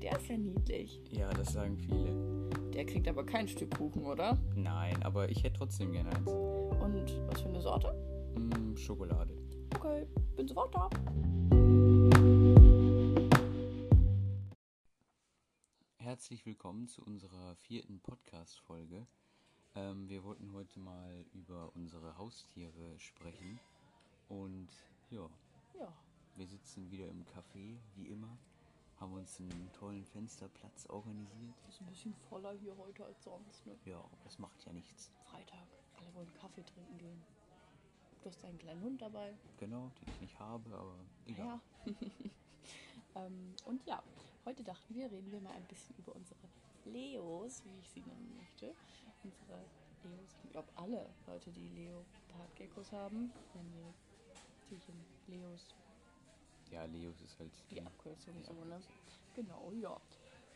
der ist ja niedlich. Ja, das sagen viele. Der kriegt aber kein Stück Kuchen, oder? Nein, aber ich hätte trotzdem gerne eins. Und was für eine Sorte? Mm, Schokolade. Okay, bin sofort da. Herzlich willkommen zu unserer vierten Podcast-Folge. Ähm, wir wollten heute mal über unsere Haustiere sprechen. Und ja, Ja, wir sitzen wieder im Café, wie immer. Haben uns einen tollen Fensterplatz organisiert. ist ein bisschen voller hier heute als sonst, ne? Ja, aber das macht ja nichts. Freitag, alle wollen Kaffee trinken gehen. Du hast einen kleinen Hund dabei. Genau, den ich nicht habe, aber egal. Ja. ähm, und ja, heute dachten wir, reden wir mal ein bisschen über unsere Leos, wie ich sie nennen möchte. Unsere Leos, ich glaube alle Leute, die Leopardgeckos haben, nennen wir Tierchen Leos, Ja, Leos ist halt die Abkürzung die so, ne? Abkürzung. Genau, ja.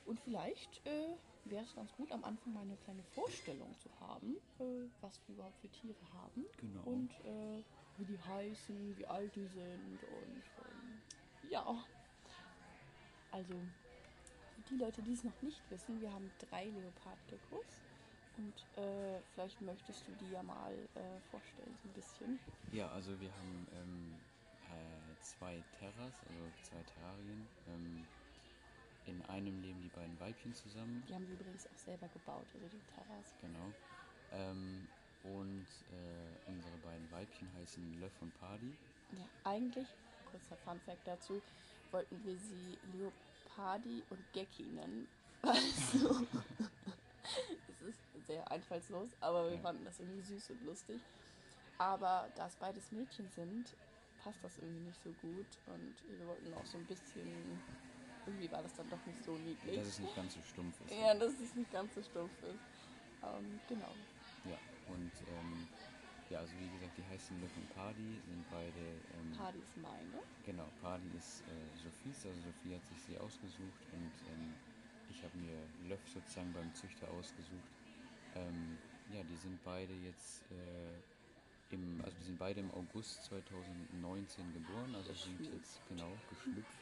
Und vielleicht äh, wäre es ganz gut, am Anfang mal eine kleine Vorstellung zu haben, äh, was wir überhaupt für Tiere haben. Genau. Und äh, wie die heißen, wie alt die sind und ähm, ja. Also, für die Leute, die es noch nicht wissen, wir haben drei Leopardgeckos. Und äh, vielleicht möchtest du die ja mal äh, vorstellen, so ein bisschen. Ja, also wir haben ähm, äh, zwei Terras, also zwei Terrarien. Ähm, in einem leben die beiden Weibchen zusammen, Die haben sie übrigens auch selber gebaut, also die Terras. genau. Ähm, und äh, unsere beiden Weibchen heißen Löff und Party. Ja, eigentlich, kurzer Funfact dazu, wollten wir sie Leopardi und Gecki nennen. Also, es ist sehr einfallslos, aber wir Ja. fanden das irgendwie süß und lustig. Aber da es beides Mädchen sind, passt das irgendwie nicht so gut und wir wollten auch so ein bisschen, irgendwie war das dann doch nicht so niedlich. Dass es nicht ganz so stumpf ist. ja, dass es nicht ganz so stumpf ist. Ähm, genau. Ja, und ähm, ja, also wie gesagt, die heißen Löff und Party, sind beide. Ähm, Party ist meine. Genau, Party ist äh, Sophies, also Sophie hat sich sie ausgesucht und ähm, ich habe mir Löff sozusagen beim Züchter ausgesucht. Ähm, ja, die sind beide jetzt äh, im, also die sind beide im August 2019 geboren, also sind Geschlüpft. jetzt genau geschlüpft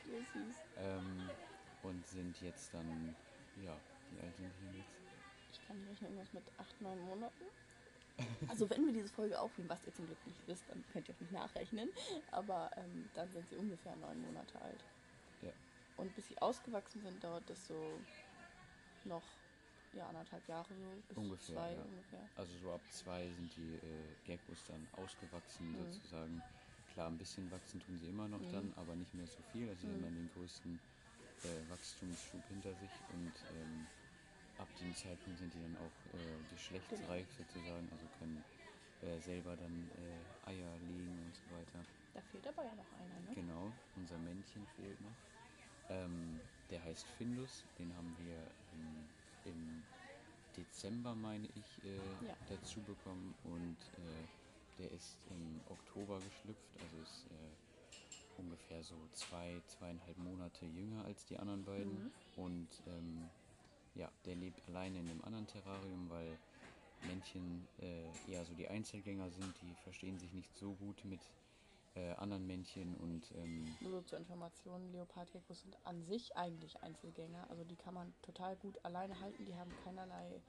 ähm, und sind jetzt dann, ja, wie alt sind die jetzt? Ich kann rechnen irgendwas mit 8, 9 Monaten. Also wenn wir diese Folge aufnehmen, was ihr zum Glück nicht wisst, dann könnt ihr auch nicht nachrechnen. Aber ähm, dann sind sie ungefähr neun Monate alt. Ja. Und bis sie ausgewachsen sind, dauert das so noch ja, anderthalb Jahre so, Ungefähr, zwei ja. ungefähr. Also so ab zwei sind die äh, Geckos dann ausgewachsen Mhm. sozusagen. Klar, ein bisschen wachsen tun sie immer noch Mhm. dann, aber nicht mehr so viel. Also sie Mhm. haben dann den größten äh, Wachstumsschub hinter sich und ähm, ab dem Zeitpunkt sind die dann auch äh, geschlechtsreif Genau. sozusagen, also können äh, selber dann äh, Eier legen und so weiter. Da fehlt aber ja noch einer, ne? Genau, unser Männchen fehlt noch. Ähm, der heißt Findus, den haben wir im, im Dezember, meine ich, äh, Ja. dazu bekommen und äh, der ist im Oktober geschlüpft, also ist äh, ungefähr so zwei, zweieinhalb Monate jünger als die anderen beiden Mhm. und ähm, ja, der lebt alleine in einem anderen Terrarium, weil Männchen äh, eher so die Einzelgänger sind, die verstehen sich nicht so gut mit äh, anderen Männchen und ähm, Nur so zur Information, Leopardgeckos sind an sich eigentlich Einzelgänger. Also die kann man total gut alleine halten. Die haben keinerlei,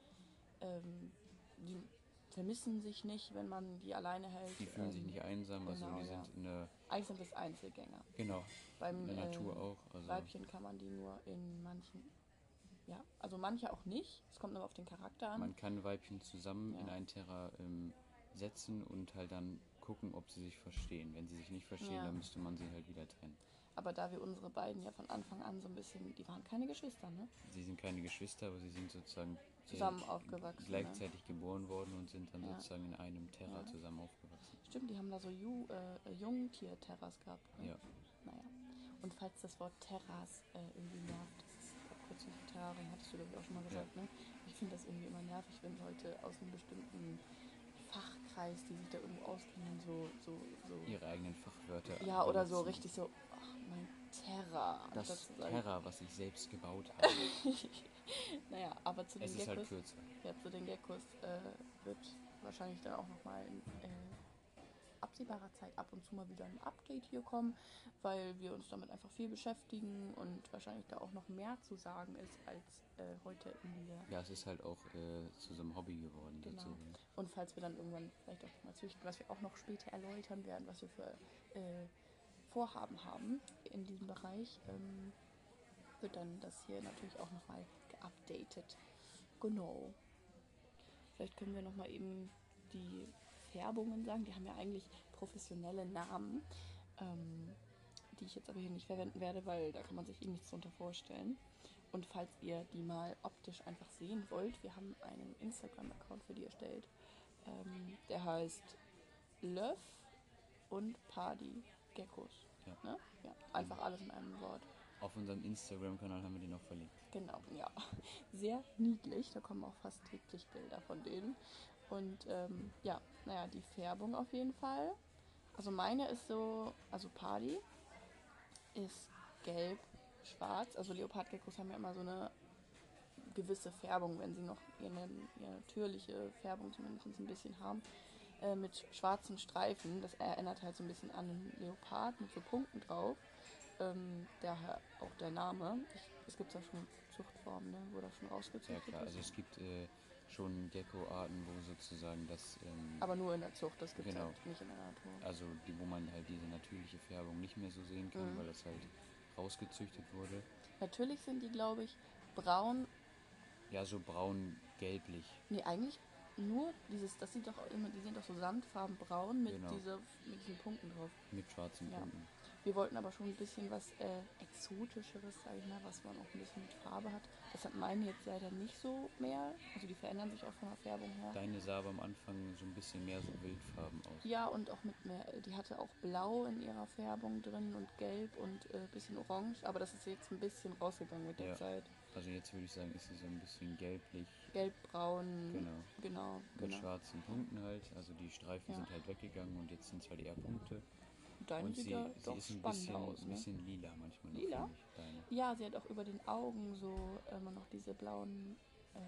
ähm, die vermissen sich nicht, wenn man die alleine hält. die fühlen sich Ähm, nicht einsam, also genau, die ja. sind in der, Eigentlich sind es Einzelgänger. genau, Beim in der Natur ähm, auch. Also, Weibchen kann man die nur in manchen, ja, also manche auch nicht. Es kommt nur auf den Charakter an. man kann Weibchen zusammen in Ja. ein Terra ähm, setzen und halt dann gucken, ob sie sich verstehen. Wenn sie sich nicht verstehen, Ja. dann müsste man sie halt wieder trennen. Aber da wir unsere beiden ja von Anfang an so ein bisschen, die waren keine Geschwister, ne? Sie sind keine Geschwister, aber sie sind sozusagen äh, Zusammen aufgewachsen, ne? gleichzeitig geboren worden und sind dann Ja. sozusagen in einem Terra Ja. zusammen aufgewachsen. Stimmt, die haben da so Ju, äh, Jungtier-Terras gehabt. Ne? Ja. Naja. Und falls das Wort Terras äh, irgendwie nervt, das ist Abkürzung für Terrarium, hattest du glaube ich auch schon mal gesagt, ne? Ich finde das irgendwie immer nervig, wenn Leute aus einem bestimmten Fachkreis, die sich da irgendwo auskennen, so, so, so. Ihre eigenen Fachwörter. ja, oder so richtig so, ach, mein Terra. Das Terra, was ich selbst gebaut habe. Naja, aber zu den es ist halt Geckos, kürzer. ja, zu den Geckos äh, wird wahrscheinlich dann auch nochmal in äh, absehbarer Zeit ab und zu mal wieder ein Update hier kommen, weil wir uns damit einfach viel beschäftigen und wahrscheinlich da auch noch mehr zu sagen ist als äh, heute in dieser. Ja, es ist halt auch äh, zu so einem Hobby geworden. Genau. sozusagen. Und falls wir dann irgendwann vielleicht auch mal züchten, was wir auch noch später erläutern werden, was wir für äh, Vorhaben haben in diesem Bereich, ähm, wird dann das hier natürlich auch nochmal geupdatet. Genau. Vielleicht können wir nochmal eben die Färbungen sagen. Die haben ja eigentlich professionelle Namen, ähm, die ich jetzt aber hier nicht verwenden werde, weil da kann man sich eh nichts drunter vorstellen. Und falls ihr die mal optisch einfach sehen wollt, wir haben einen Instagram-Account für die erstellt. Ähm, der heißt Löff und Party Geckos. Ja. Ne? ja. Einfach alles in einem Wort. Auf unserem Instagram-Kanal haben wir die noch verlinkt. Genau, ja. Sehr niedlich. Da kommen auch fast täglich Bilder von denen. Und ähm, ja, naja, die Färbung auf jeden Fall. Also meine ist so, also Party ist gelb, schwarz. Also Leopardgeckos haben ja immer so eine gewisse Färbung, wenn sie noch ihre, ihre natürliche Färbung zumindest ein bisschen haben. Äh, mit schwarzen Streifen. Das erinnert halt so ein bisschen an einen Leopard mit so Punkten drauf. Ähm, daher auch der Name. Ich, es gibt ja schon Zuchtformen, ne, wo das schon Ja rausgezüchtet klar, ist. also es gibt äh, schon Gecko-Arten, wo sozusagen das, ähm, Aber nur in der Zucht, das gibt es Genau. halt nicht in der Natur. also die, wo man halt diese natürliche Färbung nicht mehr so sehen kann, Mhm. weil das halt rausgezüchtet wurde. Natürlich sind die, glaube ich, braun. Ja, so braun-gelblich. Nee, eigentlich nur dieses, das sieht doch auch immer, die sind doch so sandfarben braun mit, Genau. diese, mit diesen Punkten drauf. Mit schwarzen Ja. Punkten. Wir wollten aber schon ein bisschen was äh, Exotischeres, sage ich mal, was man auch ein bisschen mit Farbe hat. Das hat meine jetzt leider nicht so mehr. Also die verändern sich auch von der Färbung her. Deine sah aber am Anfang so ein bisschen mehr so Wildfarben aus. Ja, und auch mit mehr, die hatte auch blau in ihrer Färbung drin und gelb und ein äh, bisschen orange, aber das ist jetzt ein bisschen rausgegangen mit der Ja. Zeit. Also jetzt würde ich sagen, ist sie so ein bisschen gelblich, Gelb-braun, genau. genau, Mit genau. schwarzen Punkten halt. Also die Streifen Ja. sind halt weggegangen und jetzt sind es halt eher Punkte. Deine und sieht sie, ja sie doch ist ein spannend bisschen, aus, ein ne? bisschen lila manchmal. noch, Lila? ich. Ja, sie hat auch über den Augen so immer noch diese blauen äh,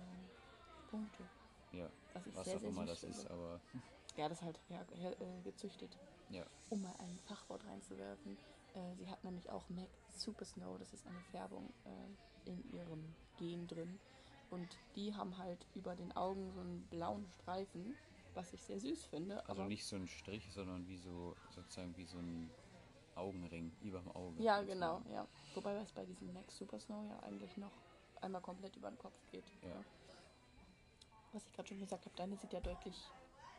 Punkte. Ja, Was was sehr, auch sehr immer das finde. ist, aber Ja, das ist halt her, äh, gezüchtet. ja. Um mal ein Fachwort reinzuwerfen. Äh, sie hat nämlich auch MAC Super Snow, das ist eine Färbung äh, in ihrem Gen drin. Und die haben halt über den Augen so einen blauen Streifen, was ich sehr süß finde. Also nicht so ein Strich, sondern wie so, sozusagen wie so ein Augenring über dem Auge. Ja, genau, ja. Wobei es bei diesem Max Super Snow ja eigentlich noch einmal komplett über den Kopf geht. Ja. Was ich gerade schon gesagt habe, deine sieht ja deutlich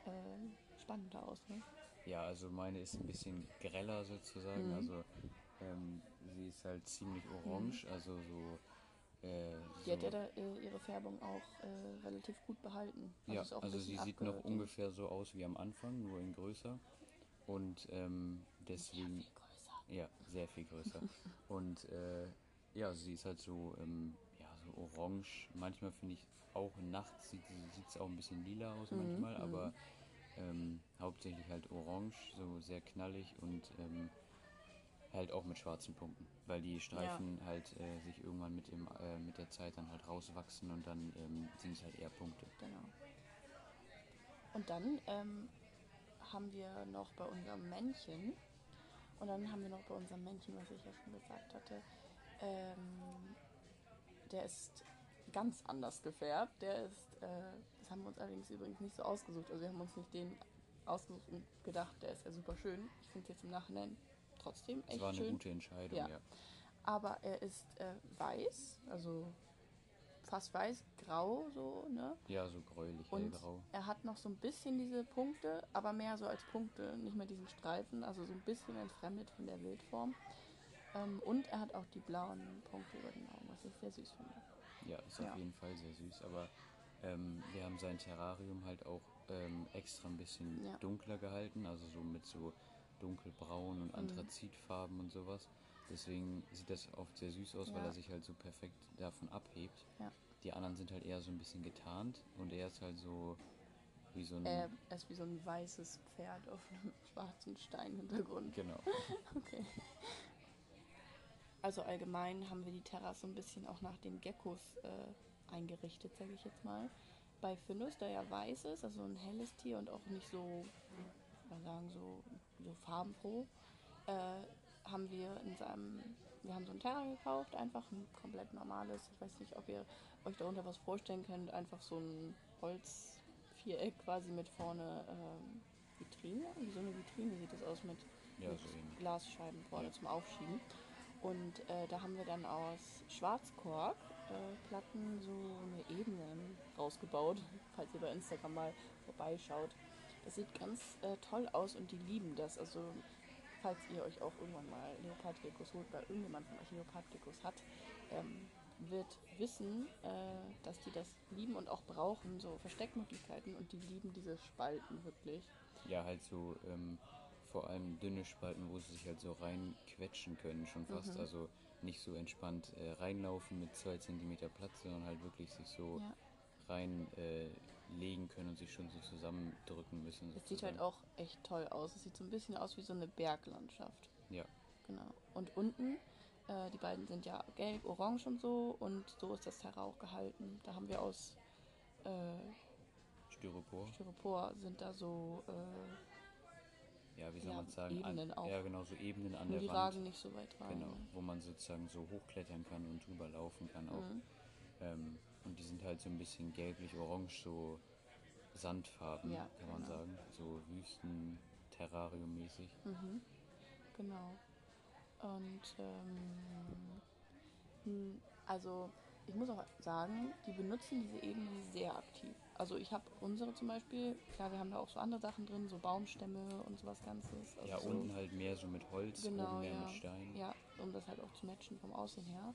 äh, spannender aus, ne? Ja, also meine ist ein bisschen greller sozusagen. Mhm. Also ähm, sie ist halt ziemlich orange, also so. Äh, Die hat so ja da, äh, ihre Färbung auch äh, relativ gut behalten. ja, auch ein also sie sieht noch abge- ungefähr so aus wie am Anfang, nur in größer. Und ähm, Ja, deswegen. viel größer. Ja, sehr viel größer. Und äh, ja, sie ist halt so, ähm, ja, so orange. Manchmal finde ich auch nachts sieht es auch ein bisschen lila aus Mhm, manchmal, mhm. aber ähm, hauptsächlich halt orange, so sehr knallig und ähm, halt auch mit schwarzen Punkten, weil die Streifen halt äh, sich irgendwann mit, dem, äh, mit der Zeit dann halt rauswachsen und dann ähm, sind es halt eher Punkte. Genau. Und dann ähm, haben wir noch bei unserem Männchen, und dann haben wir noch bei unserem Männchen, was ich ja schon gesagt hatte, ähm, der ist ganz anders gefärbt. Der ist, äh, das haben wir uns allerdings übrigens nicht so ausgesucht. Also wir haben uns nicht den ausgesucht und gedacht, der ist ja super schön. Ich finde es jetzt im Nachhinein trotzdem Es echt war eine schön. gute Entscheidung, Ja. ja. Aber er ist äh, weiß, also fast weiß, grau so, ne? Ja, so gräulich, Und hellgrau. er hat noch so ein bisschen diese Punkte, aber mehr so als Punkte, nicht mehr diesen Streifen, also so ein bisschen entfremdet von der Wildform. Ähm, und er hat auch die blauen Punkte über den Augen, was ich sehr süß finde. Ja, ist Ja. auf jeden Fall sehr süß. Aber ähm, wir haben sein Terrarium halt auch ähm, extra ein bisschen Ja. dunkler gehalten, also so mit so dunkelbraun und Mhm. Anthrazitfarben und sowas. Deswegen sieht das oft sehr süß aus, weil Ja. er sich halt so perfekt davon abhebt. Ja. Die anderen sind halt eher so ein bisschen getarnt und er ist halt so wie so ein. Er, er ist wie so ein weißes Pferd auf einem schwarzen Steinhintergrund. Genau. Okay. Also allgemein haben wir die Terras so ein bisschen auch nach den Geckos äh, eingerichtet, sage ich jetzt mal. Bei Findus, der ja weiß ist, also ein helles Tier und auch nicht so mal sagen, so, so farbenfroh, äh, haben wir in seinem, wir haben so ein Terra gekauft, einfach ein komplett normales, ich weiß nicht, ob ihr euch darunter was vorstellen könnt, einfach so ein Holzviereck quasi mit vorne ähm, Vitrine, wie so eine Vitrine sieht das aus mit, Ja, mit so. Glasscheiben vorne Ja. zum Aufschieben. Und äh, da haben wir dann aus Schwarzkork äh, so eine Ebene rausgebaut, falls ihr bei Instagram mal vorbeischaut. Das sieht ganz äh, toll aus und die lieben das. Also falls ihr euch auch irgendwann mal Leopardgeckos holt oder irgendjemand von euch Leopardgeckos hat, ähm, wird wissen, äh, dass die das lieben und auch brauchen, so Versteckmöglichkeiten und die lieben diese Spalten wirklich. Ja, halt so ähm, vor allem dünne Spalten, wo sie sich halt so reinquetschen können, schon fast. Mhm. Also nicht so entspannt äh, reinlaufen mit zwei Zentimeter Platz, sondern halt wirklich sich so Ja. rein äh, legen können und sich schon so zusammendrücken müssen. Es sieht halt sozusagen. auch echt toll aus. Es sieht so ein bisschen aus wie so eine Berglandschaft. Ja, Genau. Und unten, äh, die beiden sind ja gelb, orange und so. Und so ist das Terra auch gehalten. Da haben wir aus äh, Styropor. Styropor sind da so, äh, Ja, wie soll Ja, man sagen? Ebenen an, auch. Ja, genau, so Ebenen an nur der die Wand. ragen nicht so weit rein. Genau, wo man sozusagen so hochklettern kann und drüber laufen kann auch. Mhm. Ähm, und die sind halt so ein bisschen gelblich-orange, so Sandfarben, Ja, kann man genau. sagen. So Wüsten-Terrarium-mäßig. Mhm. Genau. Und ähm, hm, also ich muss auch sagen, die benutzen diese Ebenen sehr aktiv. Also ich habe unsere zum Beispiel, klar, wir haben da auch so andere Sachen drin, so Baumstämme und sowas Ganzes. Also Ja, so, unten halt mehr so mit Holz, Genau, oben mehr ja. mit Stein. Ja, um das halt auch zu matchen vom Aussehen her.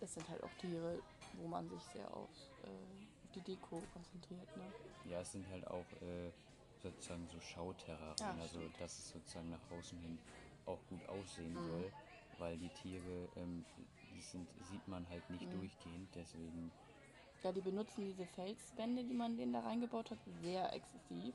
Das sind halt auch Tiere, wo man sich sehr auf, äh, auf die Deko konzentriert. Ne? Ja, es sind halt auch äh, sozusagen so Schauterrarien, Ja, also stimmt. dass es sozusagen nach außen hin auch gut aussehen Mhm. soll, weil die Tiere, ähm, die sind, sieht man halt nicht Mhm. durchgehend, deswegen Ja, die benutzen diese Felswände, die man denen da reingebaut hat, sehr exzessiv.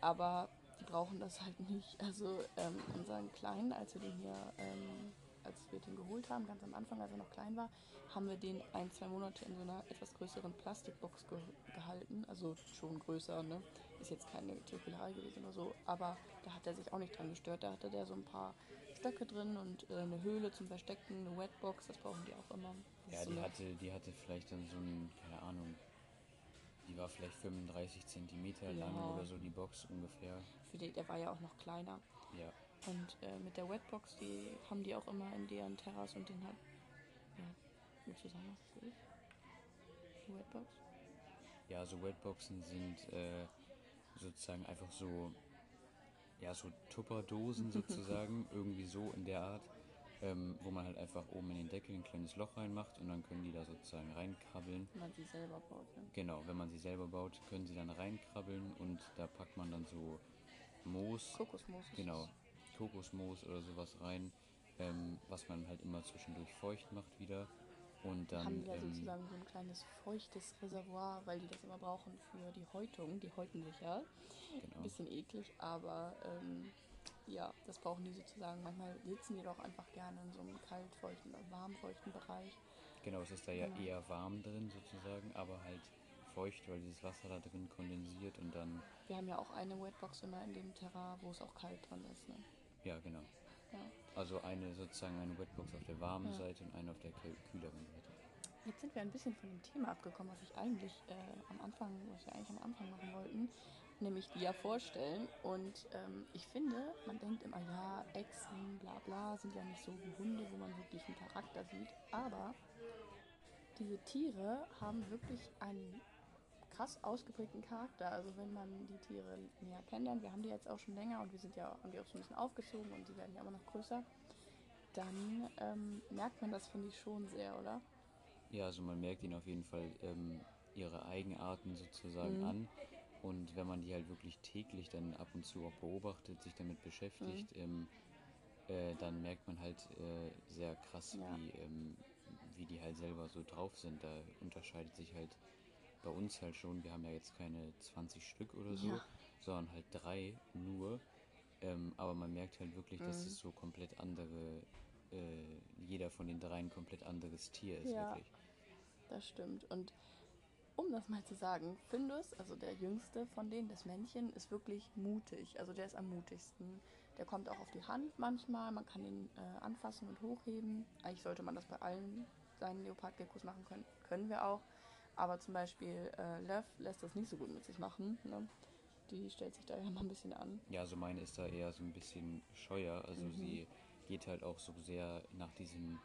Aber die brauchen das halt nicht. Also ähm, unseren Kleinen, als wir den hier, ähm, als wir den geholt haben, ganz am Anfang, als er noch klein war, haben wir den ein, zwei Monate in so einer etwas größeren Plastikbox ge gehalten. Also schon größer, ne? Ist jetzt keine Tierquälerei gewesen oder so. Aber da hat er sich auch nicht dran gestört. Da hatte der so ein paar Stöcke drin und äh, eine Höhle zum Verstecken, eine Wetbox, das brauchen die auch immer. Das Ja, so die hatte, die hatte vielleicht dann so ein, keine Ahnung, die war vielleicht 35 Zentimeter lang Ja. oder so, die Box ungefähr. für die, der war ja auch noch kleiner. Ja, Und äh, mit der Wetbox, die haben die auch immer in deren Terras und den hat. Ja, willst du sagen, was das ist? Die Wetbox? ja so Wetboxen sind äh, sozusagen einfach so, ja, so Tupperdosen sozusagen, irgendwie so in der Art, ähm, wo man halt einfach oben in den Deckel ein kleines Loch reinmacht und dann können die da sozusagen reinkrabbeln. Wenn man sie selber baut. Ne? Genau, wenn man sie selber baut, können sie dann reinkrabbeln und da packt man dann so Moos, Kokosmoos. genau. Kokosmoos oder sowas rein, ähm, was man halt immer zwischendurch feucht macht wieder. Und dann, haben die da ähm, sozusagen so ein kleines feuchtes Reservoir, weil die das immer brauchen für die Häutung. Die häuten sich ja. Ein genau, bisschen eklig, aber ähm, ja, das brauchen die sozusagen. Manchmal sitzen die doch einfach gerne in so einem kaltfeuchten oder warmfeuchten Bereich. genau, es ist da ja Genau. eher warm drin sozusagen, aber halt feucht, weil dieses Wasser da drin kondensiert und dann, Wir haben ja auch eine Wetbox immer in dem Terrain, wo es auch kalt dran ist. Ne? Ja genau. Ja. Also eine sozusagen eine Wetbox auf der warmen Ja. Seite und eine auf der kühl- kühleren Seite. Jetzt sind wir ein bisschen von dem Thema abgekommen, was ich eigentlich äh, am Anfang, was wir eigentlich am Anfang machen wollten, nämlich die ja vorstellen. Und ähm, ich finde, man denkt immer, ja, Echsen, bla bla, sind ja nicht so wie Hunde, wo man wirklich einen Charakter sieht. Aber diese Tiere haben wirklich einen krass ausgeprägten Charakter. Also wenn man die Tiere näher kennenlernt, wir haben die jetzt auch schon länger und wir sind ja haben die auch so ein bisschen aufgezogen und die werden ja immer noch größer, dann ähm, merkt man das, finde ich, schon sehr, oder? Ja, also man merkt ihnen auf jeden Fall ähm, ihre Eigenarten sozusagen Mhm. an. Und wenn man die halt wirklich täglich dann ab und zu auch beobachtet, sich damit beschäftigt, Mhm. ähm, äh, dann merkt man halt äh, sehr krass, Ja. wie, ähm, wie die halt selber so drauf sind. Da unterscheidet sich halt bei uns halt schon, wir haben ja jetzt keine 20 Stück oder so, Ja. sondern halt drei nur. Ähm, aber man merkt halt wirklich, dass Mhm. es so komplett andere, äh, jeder von den dreien ein komplett anderes Tier ist, Ja. wirklich. Das stimmt. Und um das mal zu sagen, Findus, also der jüngste von denen, das Männchen, ist wirklich mutig. Also der ist am mutigsten. Der kommt auch auf die Hand manchmal, man kann ihn äh, anfassen und hochheben. Eigentlich sollte man das bei allen seinen Leopardgeckos machen können. Können wir auch. Aber zum Beispiel äh, Löff lässt das nicht so gut mit sich machen. Ne? Die stellt sich da ja mal ein bisschen an. Ja, also meine ist da eher so ein bisschen scheuer. Also Mhm. sie geht halt auch so sehr nach diesem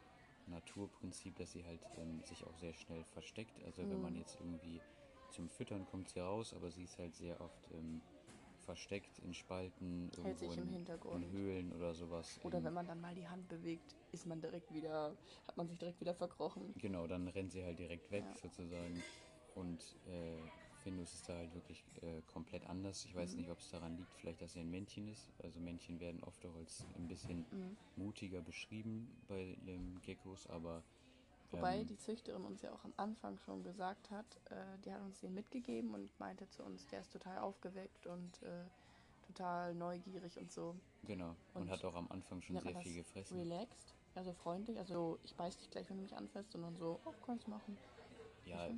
Naturprinzip, dass sie halt ähm, sich auch sehr schnell versteckt. Also wenn Mhm. man jetzt irgendwie zum Füttern kommt sie raus, aber sie ist halt sehr oft ähm, versteckt in Spalten, Hält sich im in, Hintergrund. in Höhlen oder sowas. Oder wenn man dann mal die Hand bewegt, ist man direkt wieder, hat man sich direkt wieder verkrochen. Genau, dann rennt sie halt direkt weg Ja. sozusagen. Und äh, Findus ist da halt wirklich äh, komplett anders. Ich Mhm. weiß nicht, ob es daran liegt, vielleicht, dass er ein Männchen ist. Also Männchen werden oft auch als ein bisschen Mhm. mutiger beschrieben bei ähm, Geckos, aber Wobei ähm, die Züchterin uns ja auch am Anfang schon gesagt hat, äh, die hat uns den mitgegeben und meinte zu uns, der ist total aufgeweckt und äh, total neugierig und so genau und, und hat auch am Anfang schon sehr viel gefressen. relaxed, also freundlich, also ich beiß dich gleich, wenn du mich anfasst, sondern so, oh, kannst machen. Ja, ja,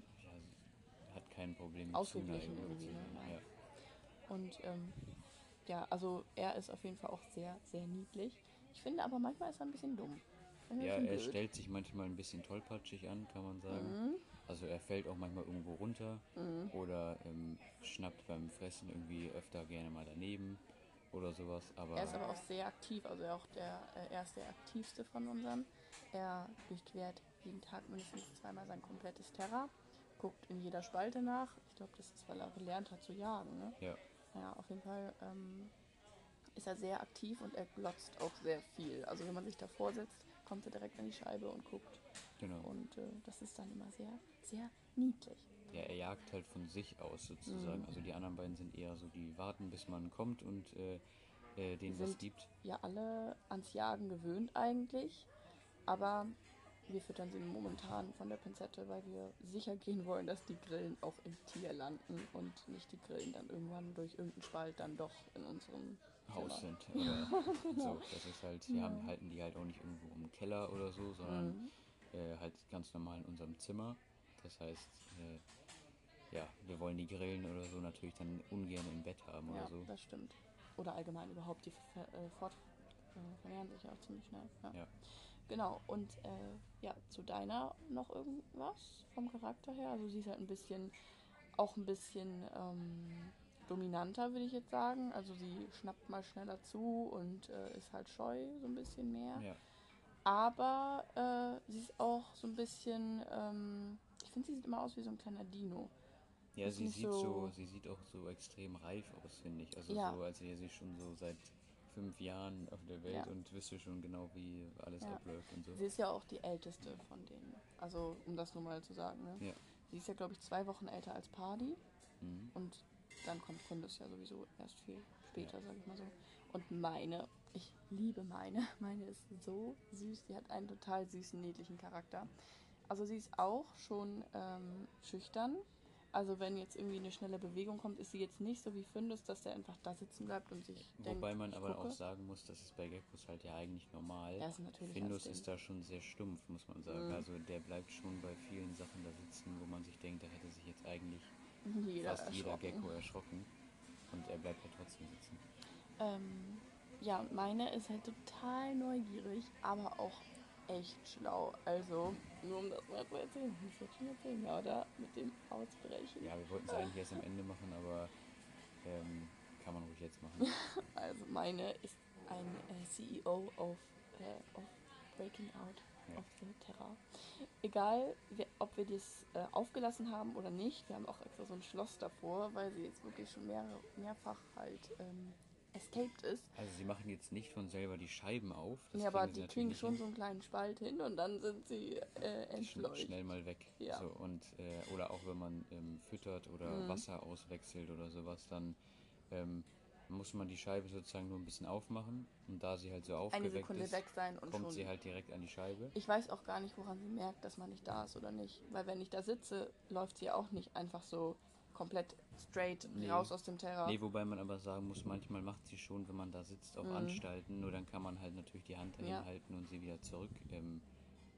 hat kein Problem mit Ausgeglichen irgendwie, ne? Ja. Und ähm, ja, also er ist auf jeden Fall auch sehr, sehr niedlich. Ich finde aber manchmal ist er ein bisschen dumm. Ja, er blöd. stellt sich manchmal ein bisschen tollpatschig an, kann man sagen. Mhm. Also er fällt auch manchmal irgendwo runter Mhm. oder ähm, schnappt beim Fressen irgendwie öfter gerne mal daneben oder sowas. Aber, Er ist aber auch sehr aktiv, also auch der, äh, er ist der aktivste von unseren. Er durchquert jeden Tag mindestens zweimal sein komplettes Terra, guckt in jeder Spalte nach. Ich glaube, das ist, weil er gelernt hat zu jagen. Ne? ja, Ja, auf jeden Fall ähm, ist er sehr aktiv und er glotzt auch sehr viel. Also wenn man sich davor setzt, kommt er direkt an die Scheibe und guckt. genau. Und äh, das ist dann immer sehr, sehr niedlich. Ja, er jagt halt von sich aus sozusagen. Mhm. Also die anderen beiden sind eher so, die warten, bis man kommt und äh, äh, denen was Sind- gibt. Ja, alle ans Jagen gewöhnt eigentlich, aber wir füttern sie momentan von der Pinzette, weil wir sicher gehen wollen, dass die Grillen auch im Tier landen und nicht die Grillen dann irgendwann durch irgendeinen Spalt dann doch in unserem Haus Zimmer. sind. Oder so, das ist halt, wir Ja. haben, halten die halt auch nicht irgendwo im Keller oder so, sondern Mhm. äh, halt ganz normal in unserem Zimmer. Das heißt, äh, ja, wir wollen die Grillen oder so natürlich dann ungern im Bett haben Ja, oder so. das stimmt. Oder allgemein überhaupt, die ver äh, äh, vermehren sich ja auch ziemlich schnell. Ja. Ja. Genau, und äh, ja, zu deiner noch irgendwas vom Charakter her? Also sie ist halt ein bisschen, auch ein bisschen ähm, dominanter, würde ich jetzt sagen. Also sie schnappt mal schneller zu und äh, ist halt scheu so ein bisschen mehr. Ja. Aber äh, sie ist auch so ein bisschen, ähm, ich finde, sie sieht immer aus wie so ein kleiner Dino. Ja, Ist sie sieht so, so- sie sieht auch so extrem reif aus, finde ich. Also Ja. so, als wäre sie schon so seit fünf Jahren auf der Welt Ja. und wüsste schon genau, wie alles Ja. abläuft und so. Sie ist ja auch die älteste von denen. Also, um das nur mal zu sagen. Ne? Ja. Sie ist ja, glaube ich, zwei Wochen älter als Party. Mhm. Und dann kommt Findus ja sowieso erst viel später, sag ich mal so. Und meine, ich liebe meine. Meine ist so süß. Sie hat einen total süßen, niedlichen Charakter. Also sie ist auch schon ähm, schüchtern. Also wenn jetzt irgendwie eine schnelle Bewegung kommt, ist sie jetzt nicht so wie Findus, dass der einfach da sitzen bleibt und sich denkt, Wobei man ich aber gucke. auch sagen muss, das ist bei Geckos halt ja eigentlich normal. Ja, ist natürlich Findus das ist da schon sehr stumpf, muss man sagen. Mhm. Also der bleibt schon bei vielen Sachen da sitzen, wo man sich denkt, da hätte sich jetzt eigentlich jeder fast jeder. Gecko erschrocken. Und er bleibt halt trotzdem sitzen. Ähm, ja, und meine ist halt total neugierig, aber auch echt schlau. Also, nur um das mal zu erzählen, ich jetzt schon erzählen, ja, oder? Mit dem Ausbrechen. Ja, wir wollten es eigentlich erst am Ende machen, aber ähm, kann man ruhig jetzt machen. Also, meine ist ein äh, CEO of, äh, of Breaking Out Ja. of the Terra. Egal, wer, ob wir das äh, aufgelassen haben oder nicht, wir haben auch extra so ein Schloss davor, weil sie jetzt wirklich schon mehr, mehrfach halt ähm, escaped ist. Also sie machen jetzt nicht von selber die Scheiben auf. das ja, aber die kriegen schon hin. so einen kleinen Spalt hin und dann sind sie äh, entfleucht. schnell mal weg. Ja. So, und, äh, oder auch wenn man ähm, füttert oder Mhm. Wasser auswechselt oder sowas, dann ähm, muss man die Scheibe sozusagen nur ein bisschen aufmachen. Und da sie halt so Eine aufgeweckt Sekunde ist, weg sein und kommt schon. sie halt direkt an die Scheibe. Ich weiß auch gar nicht, woran sie merkt, dass man nicht da ist oder nicht. Weil wenn ich da sitze, läuft sie auch nicht einfach so komplett straight Nee. raus aus dem Terra. Nee, wobei man aber sagen muss, manchmal macht sie schon, wenn man da sitzt, auch Mhm. Anstalten. Nur dann kann man halt natürlich die Hand dahin Ja. halten und sie wieder zurück ähm,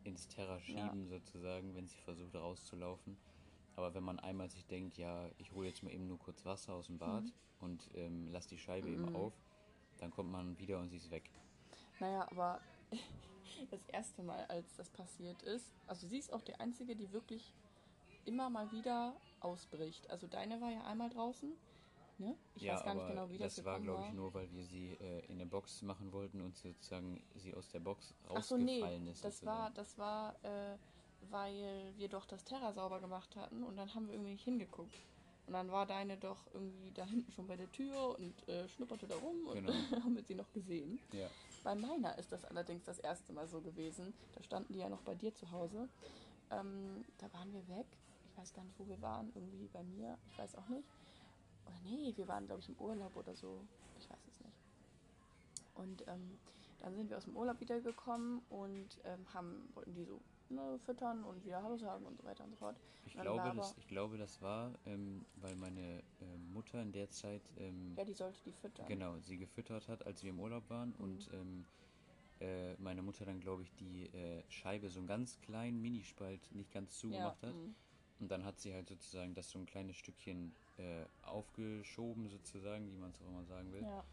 ins Terra schieben, sozusagen, wenn sie versucht rauszulaufen. Aber wenn man einmal sich denkt, ja, ich hole jetzt mal eben nur kurz Wasser aus dem Bad Mhm. und ähm, lass die Scheibe eben auf, dann kommt man wieder und sie ist weg. Naja, aber das erste Mal, als das passiert ist, also sie ist auch die Einzige, die wirklich immer mal wieder ausbricht. Also deine war ja einmal draußen, ne? Ich ja, weiß gar nicht genau, wie das, das war, glaube ich, nur, weil wir sie äh, in der Box machen wollten und sozusagen sie aus der Box Ach so, nee, rausgefallen ist. das sozusagen. war, das war, äh, weil wir doch das Terra sauber gemacht hatten und dann haben wir irgendwie nicht hingeguckt. Und dann war deine doch irgendwie da hinten schon bei der Tür und äh, schnupperte da rum und Genau. haben wir sie noch gesehen. Ja. Bei meiner ist das allerdings das erste Mal so gewesen. Da standen die ja noch bei dir zu Hause. Ähm, da waren wir weg. Ich weiß gar nicht, wo wir waren. Irgendwie bei mir. Ich weiß auch nicht. Oder nee, wir waren, glaube ich, im Urlaub oder so. Ich weiß es nicht. Und ähm, dann sind wir aus dem Urlaub wiedergekommen und ähm, haben, wollten die so ne, füttern und wieder Hallo sagen und so weiter und so fort. Ich, glaube, das, ich glaube, das war, ähm, weil meine ähm, Mutter in der Zeit ähm, Ja, die sollte die füttern. genau sie gefüttert hat, als wir im Urlaub waren Mhm. und ähm, äh, meine Mutter dann, glaube ich, die äh, Scheibe so einen ganz kleinen Minispalt nicht ganz zugemacht hat. mhm. Und dann hat sie halt sozusagen das so ein kleines Stückchen äh, aufgeschoben, sozusagen, wie man es auch immer sagen will. Ja.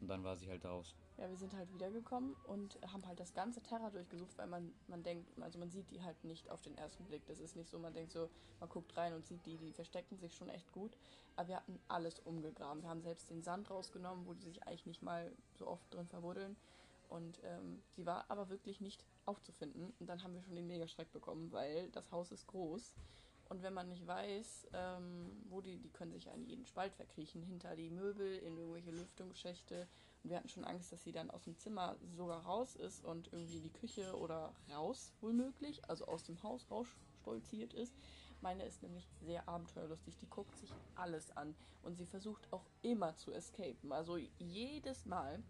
Und dann war sie halt draußen. Ja, wir sind halt wiedergekommen und haben halt das ganze Terra durchgesucht, weil man, man denkt, also man sieht die halt nicht auf den ersten Blick. Das ist nicht so, man denkt so, man guckt rein und sieht die, die verstecken sich schon echt gut. Aber wir hatten alles umgegraben. Wir haben selbst den Sand rausgenommen, wo die sich eigentlich nicht mal so oft drin verbuddeln. Und ähm, sie war aber wirklich nicht aufzufinden. Und dann haben wir schon den Megaschreck bekommen, weil das Haus ist groß. Und wenn man nicht weiß, ähm, wo die, die können sich ja in jeden Spalt verkriechen, hinter die Möbel, in irgendwelche Lüftungsschächte. Und wir hatten schon Angst, dass sie dann aus dem Zimmer sogar raus ist und irgendwie in die Küche oder raus, wohl möglich, also aus dem Haus rausstolziert ist. Meine ist nämlich sehr abenteuerlustig, die guckt sich alles an und sie versucht auch immer zu escapen, also jedes Mal.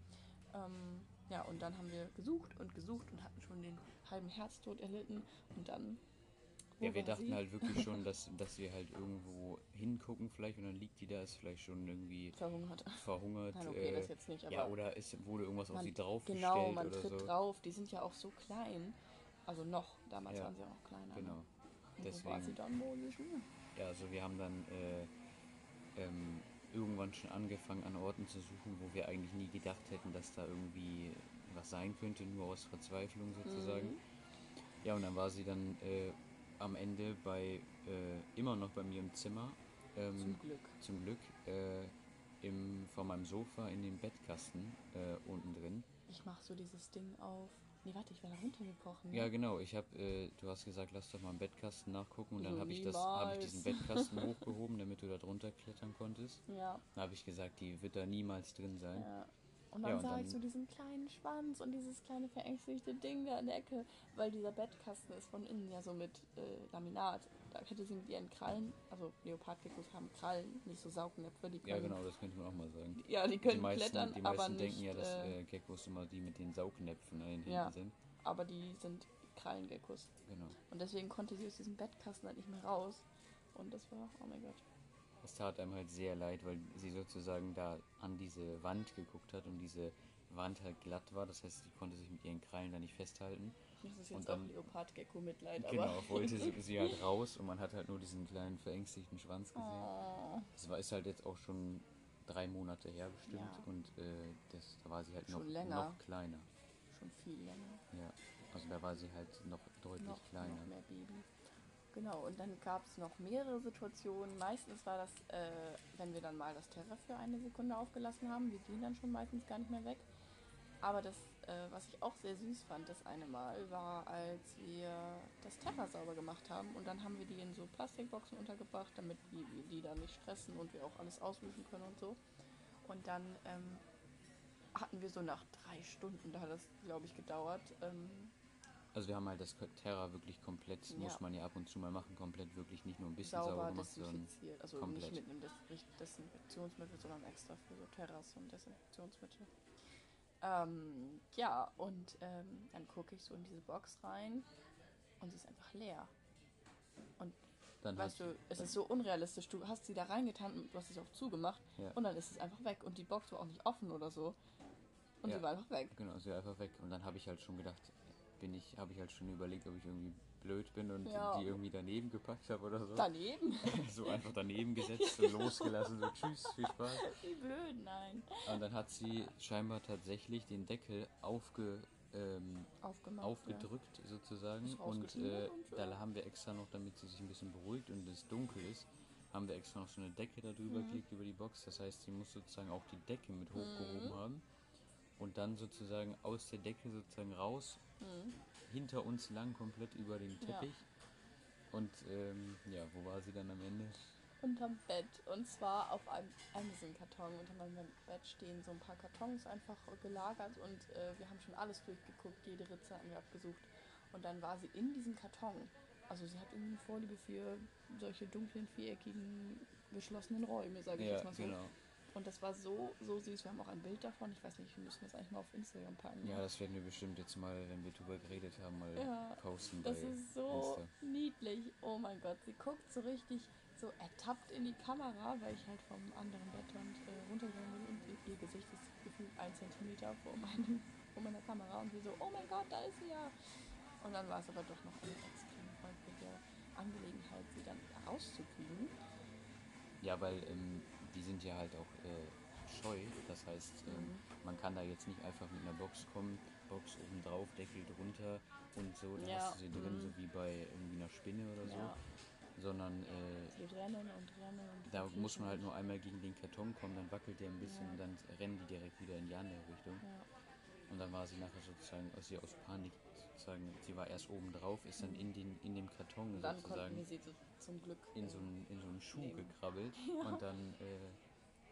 Ähm, ja, und dann haben wir gesucht und gesucht und hatten schon den halben Herztod erlitten und dann. Wo Ja, wir dachten sie? halt wirklich schon, dass, dass wir halt irgendwo hingucken vielleicht und dann liegt die da, ist vielleicht schon irgendwie verhungert. verhungert. Nein, okay, äh, das jetzt nicht, aber. ja, oder es wurde irgendwas auf man- sie draufgestellt Genau, man oder tritt so. drauf. Die sind ja auch so klein. Also noch, damals Ja, waren sie auch noch kleiner. Genau. Ne? Wo war sie Deswegen, dann wohl? Ja, also wir haben dann äh, ähm, irgendwann schon angefangen an Orten zu suchen, wo wir eigentlich nie gedacht hätten, dass da irgendwie was sein könnte, nur aus Verzweiflung sozusagen. Mhm. Ja, und dann war sie dann äh, am Ende bei äh, immer noch bei mir im Zimmer. Ähm, Zum Glück. zum Glück äh, im, vor meinem Sofa in dem Bettkasten äh, unten drin. Ich mach so dieses Ding auf. Nee, warte, ich war da runtergebrochen. Ne? Ja, genau. Ich habe, äh, du hast gesagt, lass doch mal im Bettkasten nachgucken und dann So, habe ich das, habe ich diesen Bettkasten hochgehoben, damit du da drunter klettern konntest. Ja, Dann habe ich gesagt, die wird da niemals drin sein. ja. Und dann Ja, und sah dann- ich so diesen kleinen Schwanz und dieses kleine verängstigte Ding da in der Ecke, weil dieser Bettkasten ist von innen ja so mit äh, Laminat. Da hätte sie mit ihren Krallen, also Leopardgeckos haben Krallen, nicht so Saugnäpfe, die können, Ja, genau, das könnte man auch mal sagen. ja, die Die können meisten, klettern, die aber meisten nicht, denken ja, dass äh, äh, Geckos immer die mit den Saugnäpfen an den Händen Ja. sind. aber die sind Krallengeckos. Genau. Und deswegen konnte sie aus diesem Bettkasten halt nicht mehr raus. Und das war, oh mein Gott. Es tat einem halt sehr leid, weil sie sozusagen da an diese Wand geguckt hat und diese Wand halt glatt war. Das heißt, sie konnte sich mit ihren Krallen da nicht festhalten. Das ist Und jetzt dann- auch Leopardgecko-Mitleid, Genau, wollte sie, sie halt raus und man hat halt nur diesen kleinen verängstigten Schwanz gesehen. Oh, Das war, ist halt jetzt auch schon drei Monate her bestimmt Ja. und äh, das, da war sie halt noch, noch kleiner. schon viel länger. Ja, also da war sie halt noch deutlich Noch, kleiner. noch mehr Baby. Genau, und dann gab es noch mehrere Situationen. Meistens war das, äh, wenn wir dann mal das Terra für eine Sekunde aufgelassen haben, wir gehen dann schon meistens gar nicht mehr weg. Aber das, äh, was ich auch sehr süß fand, das eine Mal, war, als wir das Terra sauber gemacht haben und dann haben wir die in so Plastikboxen untergebracht, damit die, wir die dann nicht stressen und wir auch alles auswischen können und so. Und dann ähm, hatten wir so nach drei Stunden, da hat das, glaube ich, gedauert, ähm, Also wir haben halt das Terra wirklich komplett, Ja. muss man ja ab und zu mal machen, komplett wirklich nicht nur ein bisschen sauber, sauber gemacht, sondern. Also komplett. nicht mit einem Des Desinfektionsmittel, sondern extra für so Terras und Desinfektionsmittel. Ähm, ja, und ähm, dann gucke ich so in diese Box rein und sie ist einfach leer. Und dann weißt du, es ist so unrealistisch. Du hast sie da reingetan und du hast sie auch zugemacht Ja. und dann ist es einfach weg. Und die Box war auch nicht offen oder so. Und Ja. sie war einfach weg. Genau, sie war einfach weg. Und dann habe ich halt schon gedacht, bin ich, habe ich halt schon überlegt, ob ich irgendwie blöd bin und Ja. die irgendwie daneben gepackt habe oder so. Daneben. so einfach daneben gesetzt und losgelassen, so tschüss, viel Spaß. Wie blöd, nein. Und dann hat sie scheinbar tatsächlich den Deckel aufge, ähm, aufgedrückt sozusagen Ist und äh, und so. da haben wir extra noch, damit sie sich ein bisschen beruhigt und es dunkel ist, haben wir extra noch so eine Decke da drüber Mhm. gelegt über die Box. Das heißt, sie muss sozusagen auch die Decke mit hochgehoben haben und dann sozusagen aus der Decke sozusagen raus, hinter uns lang komplett über den Mhm. Ja. Teppich. Und ähm, ja, wo war sie dann am Ende? Unterm Bett. Und zwar auf einem Amazon-Karton. Unter meinem Bett stehen so ein paar Kartons einfach gelagert und äh, wir haben schon alles durchgeguckt. Jede Ritze haben wir abgesucht. Und dann war sie in diesem Karton. Also sie hat irgendwie eine Vorliebe für solche dunklen, viereckigen, geschlossenen Räume, sage ich Ja, jetzt mal so. genau. Und das war so, so süß. Wir haben auch ein Bild davon. Ich weiß nicht, wir müssen das eigentlich mal auf Instagram packen. Ja, das werden wir bestimmt jetzt mal, wenn wir drüber geredet haben, mal Ja, posten Das ist so Insta. niedlich. Oh mein Gott, sie guckt so richtig so ertappt in die Kamera, weil ich halt vom anderen Bettrand äh, runtergegangen bin und ihr, ihr Gesicht ist gefühlt ein Zentimeter vor, meinem, vor meiner Kamera und sie so, oh mein Gott, da ist sie ja. Und dann war es aber doch noch eine extrem häufige Angelegenheit, sie dann rauszukriegen. Ja, weil ähm, die sind ja halt auch äh, scheu. Das heißt, ähm, Mhm. man kann da jetzt nicht einfach mit einer Box kommen, Box oben drauf, Deckel drunter und so, dann Ja, hast du sie drin, mhm. so wie bei irgendwie einer Spinne oder so. Ja, Sondern äh, sie rennen und rennen und da die muss man halt nur einmal gegen den Karton kommen, dann wackelt der ein bisschen Ja. und dann rennen die direkt wieder in die andere Richtung. Und dann war sie nachher sozusagen, also sie aus Panik sozusagen, sie war erst oben drauf, ist dann in, den, in dem Karton dann sozusagen wir sie so, zum Glück in äh, so einen, in so einen Schuh nehmen. gekrabbelt und dann äh,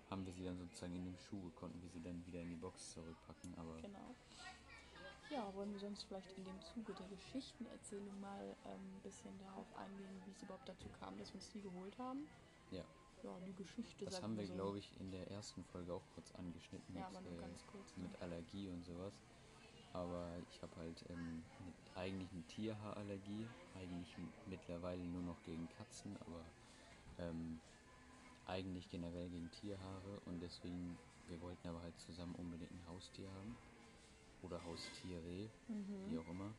haben wir sie dann sozusagen in dem Schuh, konnten wir sie dann wieder in die Box zurückpacken, aber Genau. Ja, wollen wir sonst vielleicht in dem Zuge der Geschichtenerzählung mal ähm, ein bisschen darauf eingehen, wie es überhaupt dazu kam, dass wir uns die geholt haben? ja, Ja, die Geschichte. das haben wir so. glaube ich in der ersten Folge auch kurz angeschnitten Ja, mit, aber nur äh, ganz kurz. ne? mit Allergie und sowas. Aber ich habe halt ähm, eigentlich eine Tierhaarallergie, eigentlich mittlerweile nur noch gegen Katzen, aber ähm, eigentlich generell gegen Tierhaare und deswegen, wir wollten aber halt zusammen unbedingt ein Haustier haben oder Haustiere, Mhm. wie auch immer.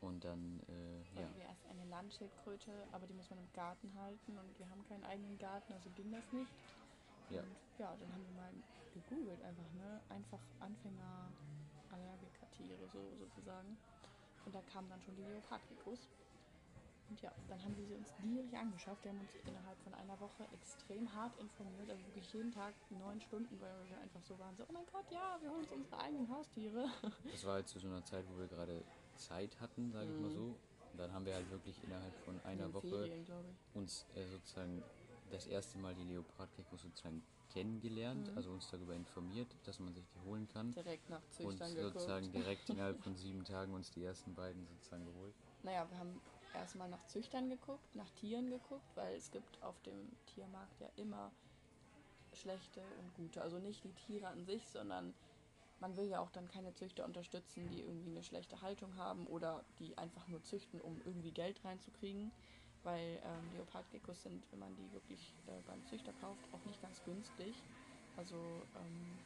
Und dann, äh, ja, wir erst eine Landschildkröte, aber die muss man im Garten halten und wir haben keinen eigenen Garten, also ging das nicht. Ja. Und ja, dann haben wir mal gegoogelt einfach, ne? Einfach Anfänger Allergiker-Tiere so, sozusagen. Und da kamen dann schon die Leopardgeckos. Und ja, dann haben wir sie uns gierig angeschafft. Wir haben uns innerhalb von einer Woche extrem hart informiert, also wirklich jeden Tag neun Stunden, weil wir einfach so waren, so, oh mein Gott, ja, wir holen uns unsere eigenen Haustiere. das war halt zu so einer Zeit, wo wir gerade Zeit hatten, sage ich mal Mhm. so. Und dann haben wir halt wirklich innerhalb von In einer den Woche Ferien, uns äh, sozusagen das erste Mal die Leopardgeckos sozusagen kennengelernt, Mhm. also uns darüber informiert, dass man sich die holen kann Direkt nach und Züchtern geguckt. sozusagen direkt innerhalb von sieben Tagen uns die ersten beiden sozusagen geholt. Naja, wir haben erstmal nach Züchtern geguckt, nach Tieren geguckt, weil es gibt auf dem Tiermarkt ja immer schlechte und gute. Also nicht die Tiere an sich, sondern man will ja auch dann keine Züchter unterstützen, die irgendwie eine schlechte Haltung haben oder die einfach nur züchten, um irgendwie Geld reinzukriegen. Weil ähm, Leopardgeckos sind, wenn man die wirklich äh, beim Züchter kauft, auch nicht ganz günstig. Also ähm,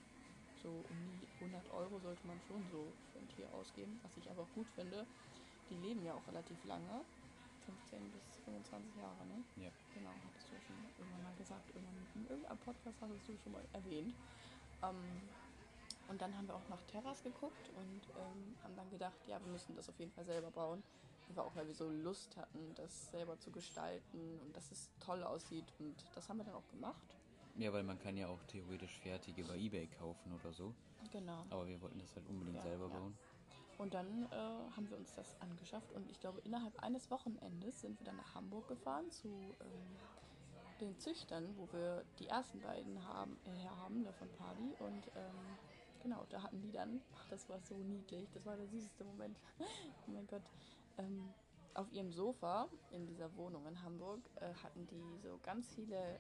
so um die 100 Euro sollte man schon so für ein Tier ausgeben, was ich aber auch gut finde. Die leben ja auch relativ lange, 15 bis 25 Jahre, ne? Ja. Genau, hattest du ja schon irgendwann mal gesagt, irgendwann in irgendeinem Podcast hattest du schon mal erwähnt. Ähm, und dann haben wir auch nach Terras geguckt und ähm, haben dann gedacht, ja, wir müssen das auf jeden Fall selber bauen. Einfach auch, weil wir so Lust hatten, das selber zu gestalten und dass es toll aussieht. Und das haben wir dann auch gemacht. Ja, weil man kann ja auch theoretisch fertige bei Ebay kaufen oder so, Genau. aber wir wollten das halt unbedingt Ja, selber ja. bauen. Und dann äh, haben wir uns das angeschafft und ich glaube, innerhalb eines Wochenendes sind wir dann nach Hamburg gefahren zu ähm, den Züchtern, wo wir die ersten beiden haben, äh, her haben, da von Party. Und ähm, genau, da hatten die dann, das war so niedlich, das war der süßeste Moment. oh mein Gott. Ähm, auf ihrem Sofa in dieser Wohnung in Hamburg äh, hatten die so ganz viele